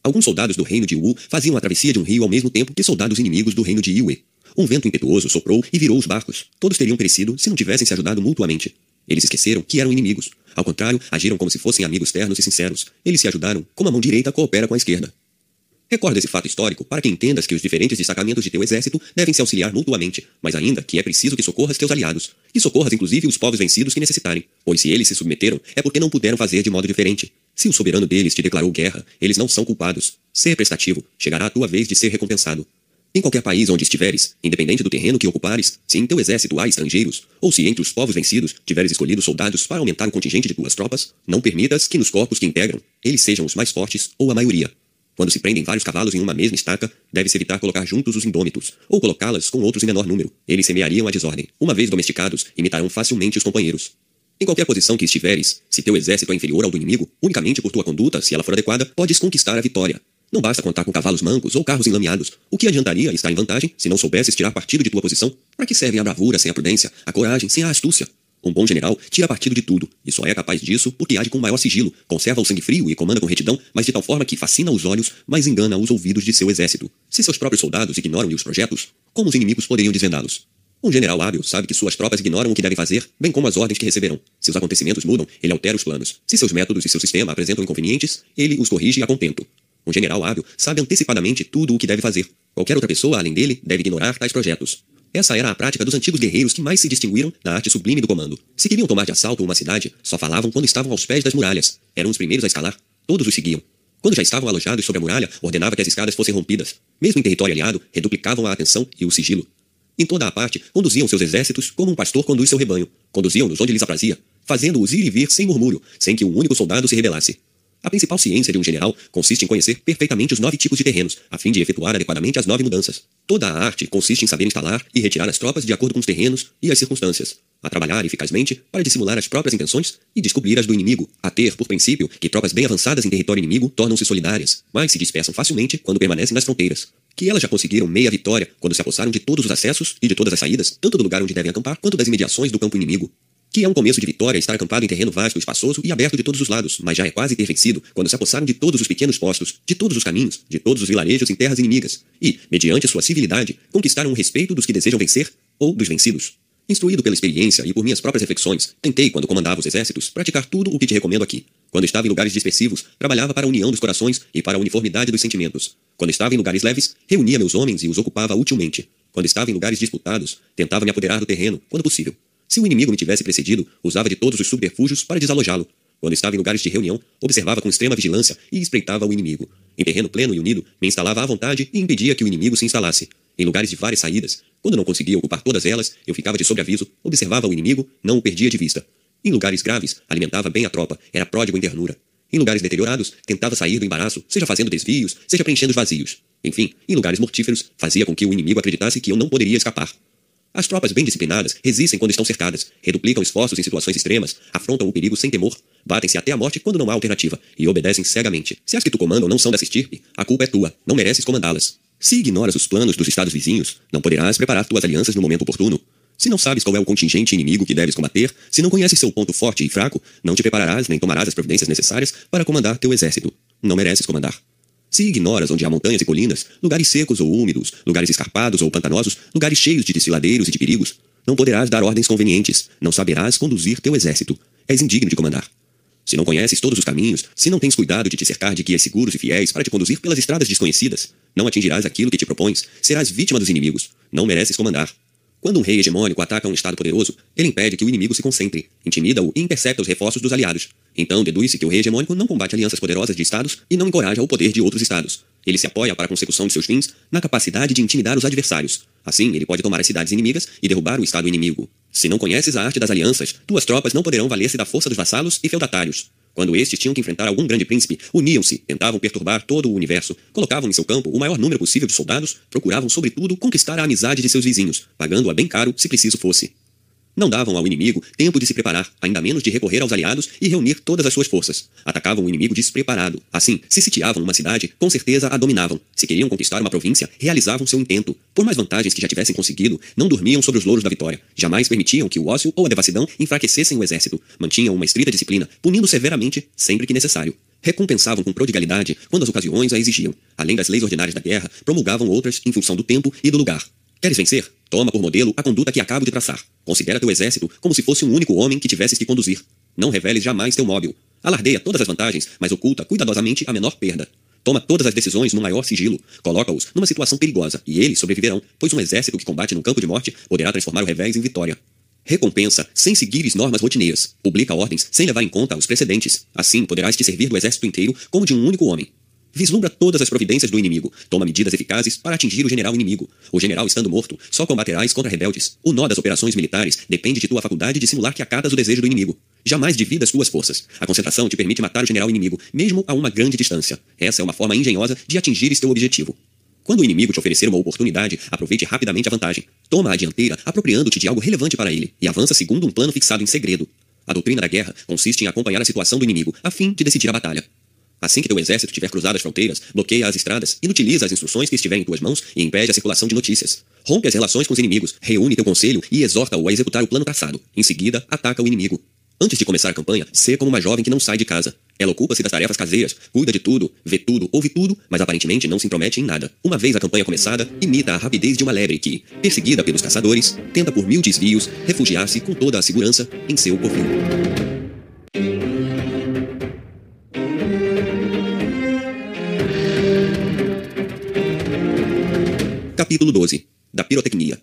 Alguns soldados do reino de Wu faziam a travessia de um rio ao mesmo tempo que soldados inimigos do reino de Yue. Um vento impetuoso soprou e virou os barcos. Todos teriam perecido se não tivessem se ajudado mutuamente. Eles esqueceram que eram inimigos. Ao contrário, agiram como se fossem amigos ternos e sinceros. Eles se ajudaram como a mão direita coopera com a esquerda. Recorda esse fato histórico para que entendas que os diferentes destacamentos de teu exército devem se auxiliar mutuamente, mas ainda que é preciso que socorras teus aliados, e socorras inclusive os povos vencidos que necessitarem, pois se eles se submeteram é porque não puderam fazer de modo diferente. Se o soberano deles te declarou guerra, eles não são culpados. Ser prestativo, chegará a tua vez de ser recompensado. Em qualquer país onde estiveres, independente do terreno que ocupares, se em teu exército há estrangeiros, ou se entre os povos vencidos tiveres escolhido soldados para aumentar o contingente de tuas tropas, não permitas que nos corpos que integram, eles sejam os mais fortes ou a maioria. Quando se prendem vários cavalos em uma mesma estaca, deve-se evitar colocar juntos os indômitos, ou colocá-las com outros em menor número. Eles semeariam a desordem. Uma vez domesticados, imitarão facilmente os companheiros. Em qualquer posição que estiveres, se teu exército é inferior ao do inimigo, unicamente por tua conduta, se ela for adequada, podes conquistar a vitória. Não basta contar com cavalos mancos ou carros enlameados. O que adiantaria estar em vantagem se não soubesses tirar partido de tua posição? Para que servem a bravura sem a prudência, a coragem sem a astúcia? Um bom general tira partido de tudo, e só é capaz disso porque age com maior sigilo, conserva o sangue frio e comanda com retidão, mas de tal forma que fascina os olhos, mas engana os ouvidos de seu exército. Se seus próprios soldados ignoram-lhe os projetos, como os inimigos poderiam desvendá-los? Um general hábil sabe que suas tropas ignoram o que devem fazer, bem como as ordens que receberão. Se os acontecimentos mudam, ele altera os planos. Se seus métodos e seu sistema apresentam inconvenientes, ele os corrige a contento. Um general hábil sabe antecipadamente tudo o que deve fazer. Qualquer outra pessoa, além dele, deve ignorar tais projetos. Essa era a prática dos antigos guerreiros que mais se distinguiram na arte sublime do comando. Se queriam tomar de assalto uma cidade, só falavam quando estavam aos pés das muralhas. Eram os primeiros a escalar. Todos os seguiam. Quando já estavam alojados sobre a muralha, ordenava que as escadas fossem rompidas. Mesmo em território aliado, reduplicavam a atenção e o sigilo. Em toda a parte, conduziam seus exércitos como um pastor conduz seu rebanho. Conduziam-nos onde lhes aprazia, fazendo-os ir e vir sem murmúrio, sem que um único soldado se rebelasse. A principal ciência de um general consiste em conhecer perfeitamente os nove tipos de terrenos, a fim de efetuar adequadamente as nove mudanças. Toda a arte consiste em saber instalar e retirar as tropas de acordo com os terrenos e as circunstâncias, a trabalhar eficazmente para dissimular as próprias intenções e descobrir as do inimigo, a ter por princípio que tropas bem avançadas em território inimigo tornam-se solidárias, mas se dispersam facilmente quando permanecem nas fronteiras. Que elas já conseguiram meia vitória quando se apossaram de todos os acessos e de todas as saídas, tanto do lugar onde devem acampar quanto das imediações do campo inimigo, que é um começo de vitória estar acampado em terreno vasto, espaçoso e aberto de todos os lados, mas já é quase ter vencido quando se apossaram de todos os pequenos postos, de todos os caminhos, de todos os vilarejos em terras inimigas, e, mediante sua civilidade, conquistaram o respeito dos que desejam vencer ou dos vencidos. Instruído pela experiência e por minhas próprias reflexões, tentei, quando comandava os exércitos, praticar tudo o que te recomendo aqui. Quando estava em lugares dispersivos, trabalhava para a união dos corações e para a uniformidade dos sentimentos. Quando estava em lugares leves, reunia meus homens e os ocupava utilmente. Quando estava em lugares disputados, tentava me apoderar do terreno, quando possível. Se o inimigo me tivesse precedido, usava de todos os subterfúgios para desalojá-lo. Quando estava em lugares de reunião, observava com extrema vigilância e espreitava o inimigo. Em terreno pleno e unido, me instalava à vontade e impedia que o inimigo se instalasse. Em lugares de várias saídas, quando não conseguia ocupar todas elas, eu ficava de sobreaviso, observava o inimigo, não o perdia de vista. Em lugares graves, alimentava bem a tropa, era pródigo em ternura. Em lugares deteriorados, tentava sair do embaraço, seja fazendo desvios, seja preenchendo os vazios. Enfim, em lugares mortíferos, fazia com que o inimigo acreditasse que eu não poderia escapar. As tropas bem disciplinadas resistem quando estão cercadas, reduplicam esforços em situações extremas, afrontam o perigo sem temor, batem-se até a morte quando não há alternativa e obedecem cegamente. Se as que tu comandam não são dessa estirpe, a culpa é tua, não mereces comandá-las. Se ignoras os planos dos estados vizinhos, não poderás preparar tuas alianças no momento oportuno. Se não sabes qual é o contingente inimigo que deves combater, se não conheces seu ponto forte e fraco, não te prepararás nem tomarás as providências necessárias para comandar teu exército. Não mereces comandar. Se ignoras onde há montanhas e colinas, lugares secos ou úmidos, lugares escarpados ou pantanosos, lugares cheios de desfiladeiros e de perigos, não poderás dar ordens convenientes, não saberás conduzir teu exército. És indigno de comandar. Se não conheces todos os caminhos, se não tens cuidado de te cercar de guias seguros e fiéis para te conduzir pelas estradas desconhecidas, não atingirás aquilo que te propões, serás vítima dos inimigos. Não mereces comandar. Quando um rei hegemônico ataca um Estado poderoso, ele impede que o inimigo se concentre, intimida-o e intercepta os reforços dos aliados. Então deduz-se que o rei hegemônico não combate alianças poderosas de Estados e não encoraja o poder de outros Estados. Ele se apoia para a consecução de seus fins na capacidade de intimidar os adversários. Assim, ele pode tomar as cidades inimigas e derrubar o Estado inimigo. Se não conheces a arte das alianças, tuas tropas não poderão valer-se da força dos vassalos e feudatários. Quando estes tinham que enfrentar algum grande príncipe, uniam-se, tentavam perturbar todo o universo, colocavam em seu campo o maior número possível de soldados, procuravam, sobretudo, conquistar a amizade de seus vizinhos, pagando-a bem caro se preciso fosse. Não davam ao inimigo tempo de se preparar, ainda menos de recorrer aos aliados e reunir todas as suas forças. Atacavam o inimigo despreparado. Assim, se sitiavam uma cidade, com certeza a dominavam. Se queriam conquistar uma província, realizavam seu intento. Por mais vantagens que já tivessem conseguido, não dormiam sobre os louros da vitória. Jamais permitiam que o ócio ou a devassidão enfraquecessem o exército. Mantinham uma estrita disciplina, punindo severamente sempre que necessário. Recompensavam com prodigalidade quando as ocasiões a exigiam. Além das leis ordinárias da guerra, promulgavam outras em função do tempo e do lugar. Queres vencer? Toma por modelo a conduta que acabo de traçar. Considera teu exército como se fosse um único homem que tivesses que conduzir. Não reveles jamais teu móvel. Alardeia todas as vantagens, mas oculta cuidadosamente a menor perda. Toma todas as decisões no maior sigilo. Coloca-os numa situação perigosa, e eles sobreviverão, pois um exército que combate num campo de morte poderá transformar o revés em vitória. Recompensa sem seguires normas rotineiras. Publica ordens sem levar em conta os precedentes. Assim poderás te servir do exército inteiro como de um único homem. Vislumbra todas as providências do inimigo. Toma medidas eficazes para atingir o general inimigo. O general estando morto, só combaterás contra rebeldes. O nó das operações militares depende de tua faculdade de simular que acatas o desejo do inimigo. Jamais dividas tuas forças. A concentração te permite matar o general inimigo, mesmo a uma grande distância. Essa é uma forma engenhosa de atingires teu objetivo. Quando o inimigo te oferecer uma oportunidade, aproveite rapidamente a vantagem. Toma a dianteira, apropriando-te de algo relevante para ele, e avança segundo um plano fixado em segredo. A doutrina da guerra consiste em acompanhar a situação do inimigo, a fim de decidir a batalha. Assim que teu exército tiver cruzado as fronteiras, bloqueia as estradas, inutiliza as instruções que estiverem em tuas mãos e impede a circulação de notícias. Rompe as relações com os inimigos, reúne teu conselho e exorta-o a executar o plano traçado. Em seguida, ataca o inimigo. Antes de começar a campanha, sê como uma jovem que não sai de casa. Ela ocupa-se das tarefas caseiras, cuida de tudo, vê tudo, ouve tudo, mas aparentemente não se intromete em nada. Uma vez a campanha começada, imita a rapidez de uma lebre que, perseguida pelos caçadores, tenta por mil desvios refugiar-se com toda a segurança em seu covil. Capítulo 12 Da pirotecnia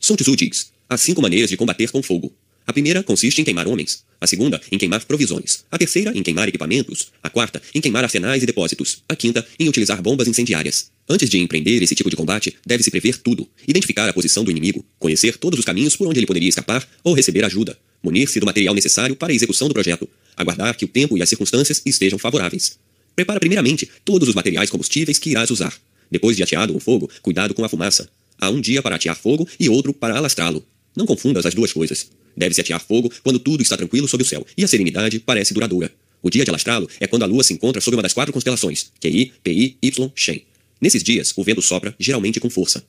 Sun Tzu diz: Há cinco maneiras de combater com fogo. A primeira consiste em queimar homens, a segunda em queimar provisões, a terceira em queimar equipamentos, a quarta em queimar arsenais e depósitos, a quinta em utilizar bombas incendiárias. Antes de empreender esse tipo de combate, deve-se prever tudo, identificar a posição do inimigo, conhecer todos os caminhos por onde ele poderia escapar ou receber ajuda, munir-se do material necessário para a execução do projeto, aguardar que o tempo e as circunstâncias estejam favoráveis. Prepara primeiramente todos os materiais combustíveis que irás usar. Depois de ateado o fogo, cuidado com a fumaça. Há um dia para atear fogo e outro para alastrá-lo. Não confundas as duas coisas. Deve-se atear fogo quando tudo está tranquilo sob o céu e a serenidade parece duradoura. O dia de alastrá-lo é quando a lua se encontra sob uma das quatro constelações, QI, PI, Y, Shen. Nesses dias, o vento sopra, geralmente com força.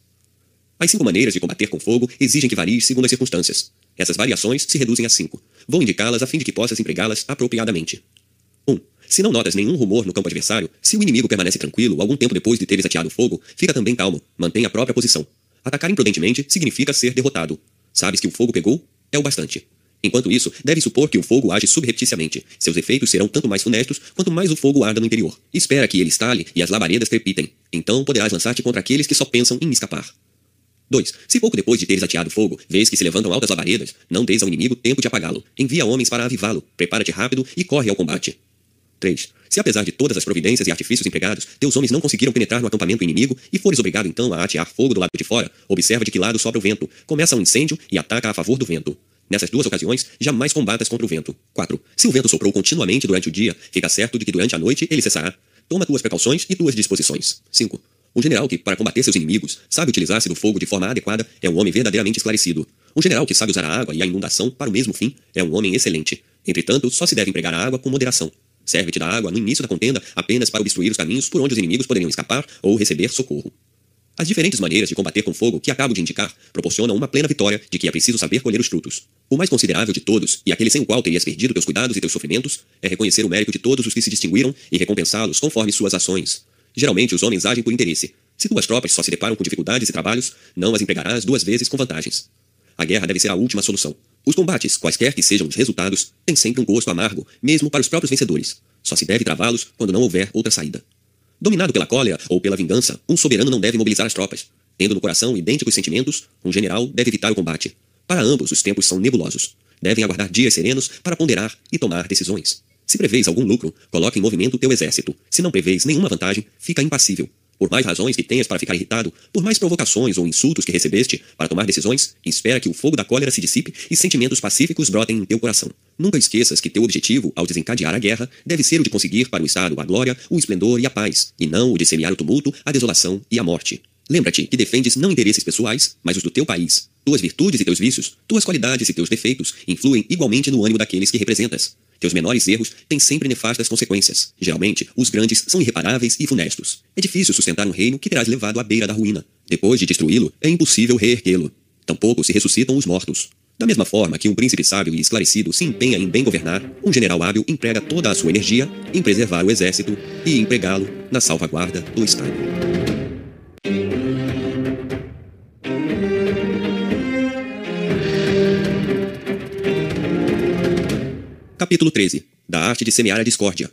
As cinco maneiras de combater com fogo exigem que varie segundo as circunstâncias. Essas variações se reduzem a cinco. Vou indicá-las a fim de que possas empregá-las apropriadamente. 1. Um, se não notas nenhum rumor no campo adversário, se o inimigo permanece tranquilo algum tempo depois de teres ateado fogo, fica também calmo, mantém a própria posição. Atacar imprudentemente significa ser derrotado. Sabes que o fogo pegou? É o bastante. Enquanto isso, deve supor que o fogo age subrepticiamente. Seus efeitos serão tanto mais funestos quanto mais o fogo arda no interior. Espera que ele estale e as labaredas crepitem. Então poderás lançar-te contra aqueles que só pensam em escapar. 2. Se pouco depois de teres ateado fogo, vês que se levantam altas labaredas, não deis ao inimigo tempo de apagá-lo. Envia homens para avivá-lo. Prepara-te rápido e corre ao combate. 3. Se apesar de todas as providências e artifícios empregados, teus homens não conseguiram penetrar no acampamento inimigo e fores obrigado então a atear fogo do lado de fora, observa de que lado sopra o vento, começa um incêndio e ataca a favor do vento. Nessas duas ocasiões, jamais combatas contra o vento. 4. Se o vento soprou continuamente durante o dia, fica certo de que durante a noite ele cessará. Toma tuas precauções e tuas disposições. 5. Um general que, para combater seus inimigos, sabe utilizar-se do fogo de forma adequada é um homem verdadeiramente esclarecido. Um general que sabe usar a água e a inundação para o mesmo fim é um homem excelente. Entretanto, só se deve empregar a água com moderação. Serve-te da água no início da contenda apenas para obstruir os caminhos por onde os inimigos poderiam escapar ou receber socorro. As diferentes maneiras de combater com fogo que acabo de indicar proporcionam uma plena vitória de que é preciso saber colher os frutos. O mais considerável de todos, e aquele sem o qual terias perdido teus cuidados e teus sofrimentos, é reconhecer o mérito de todos os que se distinguiram e recompensá-los conforme suas ações. Geralmente os homens agem por interesse. Se tuas tropas só se deparam com dificuldades e trabalhos, não as empregarás duas vezes com vantagens. A guerra deve ser a última solução. Os combates, quaisquer que sejam os resultados, têm sempre um gosto amargo, mesmo para os próprios vencedores. Só se deve travá-los quando não houver outra saída. Dominado pela cólera ou pela vingança, um soberano não deve mobilizar as tropas. Tendo no coração idênticos sentimentos, um general deve evitar o combate. Para ambos, os tempos são nebulosos. Devem aguardar dias serenos para ponderar e tomar decisões. Se prevês algum lucro, coloque em movimento teu exército. Se não prevês nenhuma vantagem, fica impassível. Por mais razões que tenhas para ficar irritado, por mais provocações ou insultos que recebeste para tomar decisões, espera que o fogo da cólera se dissipe e sentimentos pacíficos brotem em teu coração. Nunca esqueças que teu objetivo, ao desencadear a guerra, deve ser o de conseguir para o Estado a glória, o esplendor e a paz, e não o de semear o tumulto, a desolação e a morte. Lembra-te que defendes não interesses pessoais, mas os do teu país. Tuas virtudes e teus vícios, tuas qualidades e teus defeitos influem igualmente no ânimo daqueles que representas. Teus menores erros têm sempre nefastas consequências. Geralmente, os grandes são irreparáveis e funestos. É difícil sustentar um reino que terás levado à beira da ruína. Depois de destruí-lo, é impossível reerguê-lo. Tampouco se ressuscitam os mortos. Da mesma forma que um príncipe sábio e esclarecido se empenha em bem governar, um general hábil emprega toda a sua energia em preservar o exército e empregá-lo na salvaguarda do Estado. Capítulo 13 Da arte de semear a discórdia.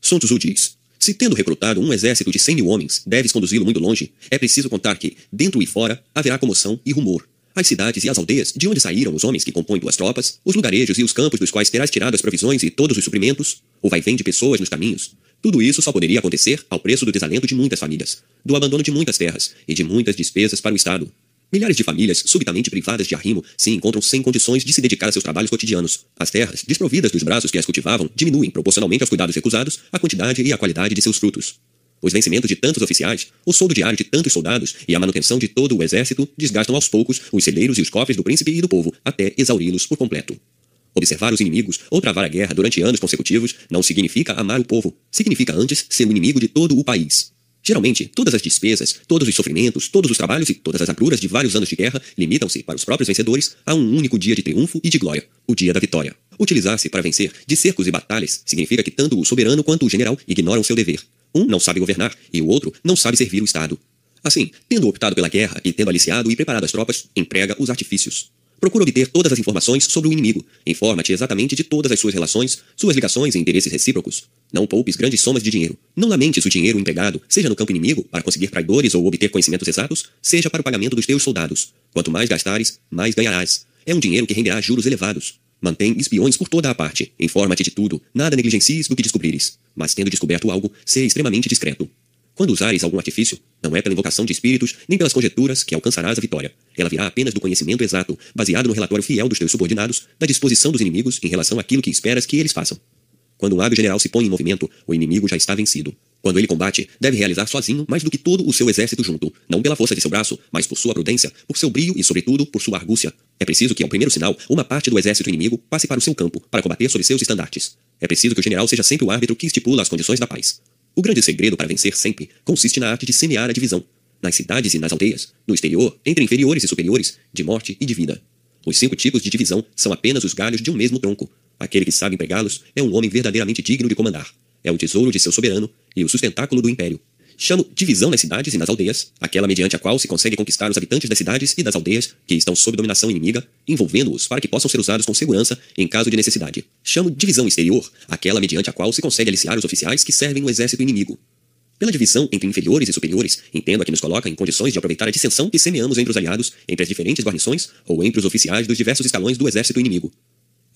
Sun Tzu diz: Se tendo recrutado um exército de cem mil homens, deves conduzi-lo muito longe, é preciso contar que, dentro e fora, haverá comoção e rumor, as cidades e as aldeias de onde saíram os homens que compõem tuas tropas, os lugarejos e os campos dos quais terás tirado as provisões e todos os suprimentos, o vai-vem de pessoas nos caminhos. Tudo isso só poderia acontecer ao preço do desalento de muitas famílias, do abandono de muitas terras e de muitas despesas para o Estado. Milhares de famílias, subitamente privadas de arrimo, se encontram sem condições de se dedicar a seus trabalhos cotidianos. As terras, desprovidas dos braços que as cultivavam, diminuem, proporcionalmente aos cuidados recusados, a quantidade e a qualidade de seus frutos. Os vencimentos de tantos oficiais, o soldo diário de tantos soldados e a manutenção de todo o exército desgastam aos poucos os celeiros e os cofres do príncipe e do povo, até exauri-los por completo. Observar os inimigos ou travar a guerra durante anos consecutivos não significa amar o povo, significa antes ser o inimigo de todo o país. Geralmente, todas as despesas, todos os sofrimentos, todos os trabalhos e todas as agruras de vários anos de guerra limitam-se, para os próprios vencedores, a um único dia de triunfo e de glória, o dia da vitória. Utilizar-se para vencer de cercos e batalhas significa que tanto o soberano quanto o general ignoram seu dever, um não sabe governar e o outro não sabe servir o Estado. Assim, tendo optado pela guerra e tendo aliciado e preparado as tropas, emprega os artifícios. Procura obter todas as informações sobre o inimigo. Informa-te exatamente de todas as suas relações, suas ligações e interesses recíprocos. Não poupes grandes somas de dinheiro. Não lamentes o dinheiro empregado, seja no campo inimigo, para conseguir traidores ou obter conhecimentos exatos, seja para o pagamento dos teus soldados. Quanto mais gastares, mais ganharás. É um dinheiro que renderá juros elevados. Mantém espiões por toda a parte. Informa-te de tudo. Nada negligencies do que descobrires. Mas tendo descoberto algo, seja extremamente discreto. Quando usares algum artifício, não é pela invocação de espíritos, nem pelas conjecturas que alcançarás a vitória. Ela virá apenas do conhecimento exato, baseado no relatório fiel dos teus subordinados, da disposição dos inimigos em relação àquilo que esperas que eles façam. Quando um hábil general se põe em movimento, o inimigo já está vencido. Quando ele combate, deve realizar sozinho mais do que todo o seu exército junto, não pela força de seu braço, mas por sua prudência, por seu brio e, sobretudo, por sua argúcia. É preciso que, ao primeiro sinal, uma parte do exército inimigo passe para o seu campo, para combater sob seus estandartes. É preciso que o general seja sempre o árbitro que estipula as condições da paz. O grande segredo para vencer sempre consiste na arte de semear a divisão, nas cidades e nas aldeias, no exterior, entre inferiores e superiores, de morte e de vida. Os cinco tipos de divisão são apenas os galhos de um mesmo tronco. Aquele que sabe empregá-los é um homem verdadeiramente digno de comandar é o tesouro de seu soberano e o sustentáculo do império. Chamo divisão nas cidades e nas aldeias, aquela mediante a qual se consegue conquistar os habitantes das cidades e das aldeias que estão sob dominação inimiga, envolvendo-os para que possam ser usados com segurança em caso de necessidade. Chamo divisão exterior, aquela mediante a qual se consegue aliciar os oficiais que servem no exército inimigo. Pela divisão entre inferiores e superiores, entendo a que nos coloca em condições de aproveitar a dissensão que semeamos entre os aliados, entre as diferentes guarnições ou entre os oficiais dos diversos escalões do exército inimigo.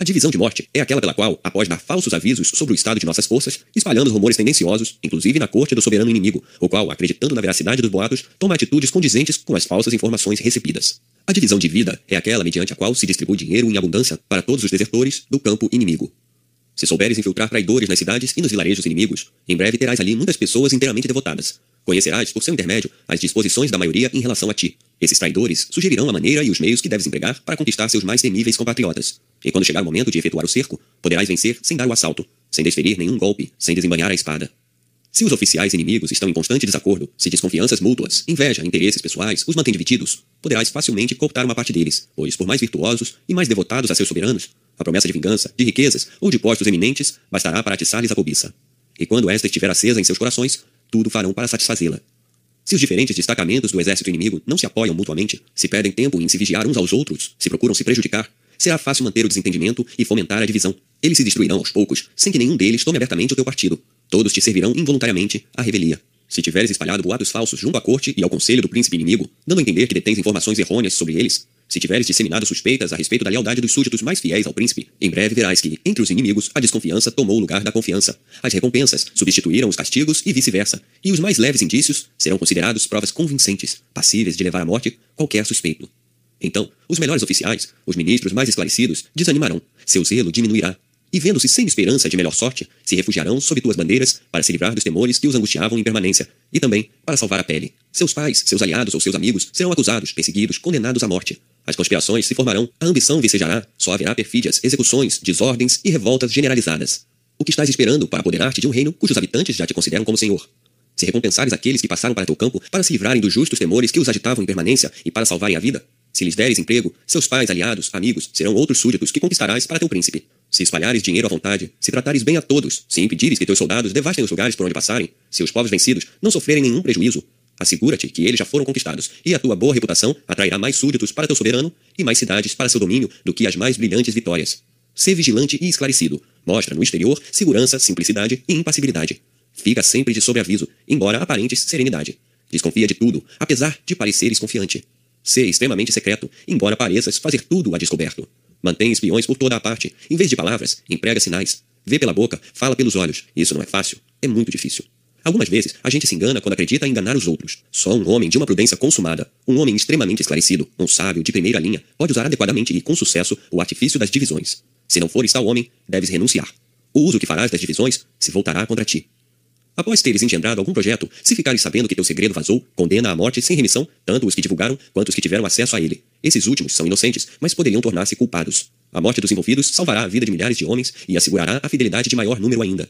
A divisão de morte é aquela pela qual, após dar falsos avisos sobre o estado de nossas forças, espalhando rumores tendenciosos, inclusive na corte do soberano inimigo, o qual, acreditando na veracidade dos boatos, toma atitudes condizentes com as falsas informações recebidas. A divisão de vida é aquela mediante a qual se distribui dinheiro em abundância para todos os desertores do campo inimigo. Se souberes infiltrar traidores nas cidades e nos vilarejos inimigos, em breve terás ali muitas pessoas inteiramente devotadas. Conhecerás, por seu intermédio, as disposições da maioria em relação a ti. Esses traidores sugerirão a maneira e os meios que deves empregar para conquistar seus mais temíveis compatriotas. E quando chegar o momento de efetuar o cerco, poderás vencer sem dar o assalto, sem desferir nenhum golpe, sem desembanhar a espada. Se os oficiais inimigos estão em constante desacordo, se desconfianças mútuas, inveja, interesses pessoais os mantêm divididos, poderás facilmente cooptar uma parte deles, pois, por mais virtuosos e mais devotados a seus soberanos, a promessa de vingança, de riquezas ou de postos eminentes bastará para atiçar-lhes a cobiça. E quando esta estiver acesa em seus corações, tudo farão para satisfazê-la. Se os diferentes destacamentos do exército inimigo não se apoiam mutuamente, se perdem tempo em se vigiar uns aos outros, se procuram se prejudicar, será fácil manter o desentendimento e fomentar a divisão. Eles se destruirão aos poucos, sem que nenhum deles tome abertamente o teu partido. Todos te servirão involuntariamente à revelia. Se tiveres espalhado boatos falsos junto à corte e ao conselho do príncipe inimigo, dando a entender que detens informações errôneas sobre eles, se tiveres disseminado suspeitas a respeito da lealdade dos súditos mais fiéis ao príncipe, em breve verás que, entre os inimigos, a desconfiança tomou o lugar da confiança. As recompensas substituíram os castigos e vice-versa, e os mais leves indícios serão considerados provas convincentes, passíveis de levar à morte qualquer suspeito. Então, os melhores oficiais, os ministros mais esclarecidos, desanimarão, seu zelo diminuirá, e vendo-se sem esperança de melhor sorte, se refugiarão sob tuas bandeiras para se livrar dos temores que os angustiavam em permanência, e também para salvar a pele. Seus pais, seus aliados ou seus amigos serão acusados, perseguidos, condenados à morte. As conspirações se formarão, a ambição vicejará, só haverá perfídias, execuções, desordens e revoltas generalizadas. O que estás esperando para apoderar-te de um reino cujos habitantes já te consideram como senhor? Se recompensares aqueles que passaram para teu campo para se livrarem dos justos temores que os agitavam em permanência e para salvarem a vida, Se lhes deres emprego, seus pais, aliados, amigos, serão outros súditos que conquistarás para teu príncipe. Se espalhares dinheiro à vontade, se tratares bem a todos, se impedires que teus soldados devastem os lugares por onde passarem, se os povos vencidos não sofrerem nenhum prejuízo, assegura-te que eles já foram conquistados, e a tua boa reputação atrairá mais súditos para teu soberano e mais cidades para seu domínio do que as mais brilhantes vitórias. Sê vigilante e esclarecido. Mostra no exterior segurança, simplicidade e impassibilidade. Fica sempre de sobreaviso, embora aparentes serenidade. Desconfia de tudo, apesar de pareceres confiante. Sê extremamente secreto, embora pareças fazer tudo a descoberto. Mantém espiões por toda a parte. Em vez de palavras, emprega sinais. Vê pela boca, fala pelos olhos. Isso não é fácil. É muito difícil. Algumas vezes, a gente se engana quando acredita enganar os outros. Só um homem de uma prudência consumada, um homem extremamente esclarecido, um sábio de primeira linha, pode usar adequadamente e com sucesso o artifício das divisões. Se não fores tal homem, deves renunciar. O uso que farás das divisões se voltará contra ti. Após teres engendrado algum projeto, se ficares sabendo que teu segredo vazou, condena à morte sem remissão tanto os que divulgaram quanto os que tiveram acesso a ele. Esses últimos são inocentes, mas poderiam tornar-se culpados. A morte dos envolvidos salvará a vida de milhares de homens e assegurará a fidelidade de maior número ainda.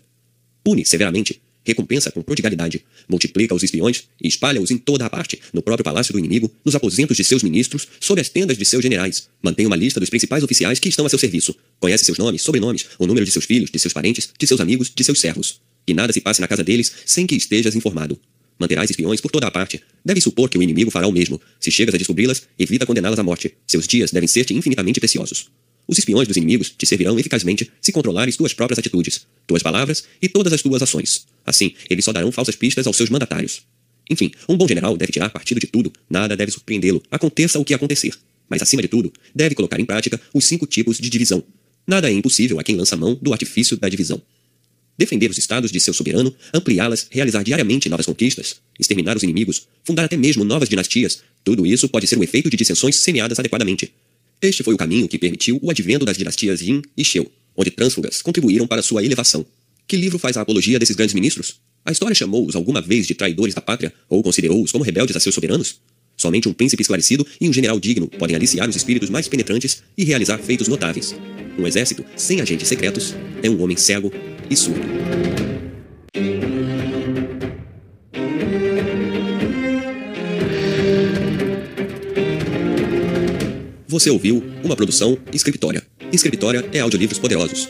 Pune severamente, recompensa com prodigalidade, multiplica os espiões e espalha-os em toda a parte, no próprio palácio do inimigo, nos aposentos de seus ministros, sob as tendas de seus generais. Mantém uma lista dos principais oficiais que estão a seu serviço. Conhece seus nomes, sobrenomes, o número de seus filhos, de seus parentes, de seus amigos, de seus servos que nada se passe na casa deles sem que estejas informado. Manterás espiões por toda a parte. Deves supor que o inimigo fará o mesmo. Se chegas a descobri-las, evita condená-las à morte. Seus dias devem ser-te infinitamente preciosos. Os espiões dos inimigos te servirão eficazmente se controlares tuas próprias atitudes, tuas palavras e todas as tuas ações. Assim, eles só darão falsas pistas aos seus mandatários. Enfim, um bom general deve tirar partido de tudo, nada deve surpreendê-lo, aconteça o que acontecer. Mas, acima de tudo, deve colocar em prática os cinco tipos de divisão. Nada é impossível a quem lança mão do artifício da divisão defender os estados de seu soberano, ampliá-las, realizar diariamente novas conquistas, exterminar os inimigos, fundar até mesmo novas dinastias, tudo isso pode ser o efeito de dissensões semeadas adequadamente. Este foi o caminho que permitiu o advento das dinastias Yin e Sheu, onde trânsfugas contribuíram para sua elevação. Que livro faz a apologia desses grandes ministros? A história chamou-os alguma vez de traidores da pátria ou considerou-os como rebeldes a seus soberanos? Somente um príncipe esclarecido e um general digno podem aliciar os espíritos mais penetrantes e realizar feitos notáveis. Um exército sem agentes secretos é um homem cego e surdo. Você ouviu uma produção Escritória. Escritória é audiolivros poderosos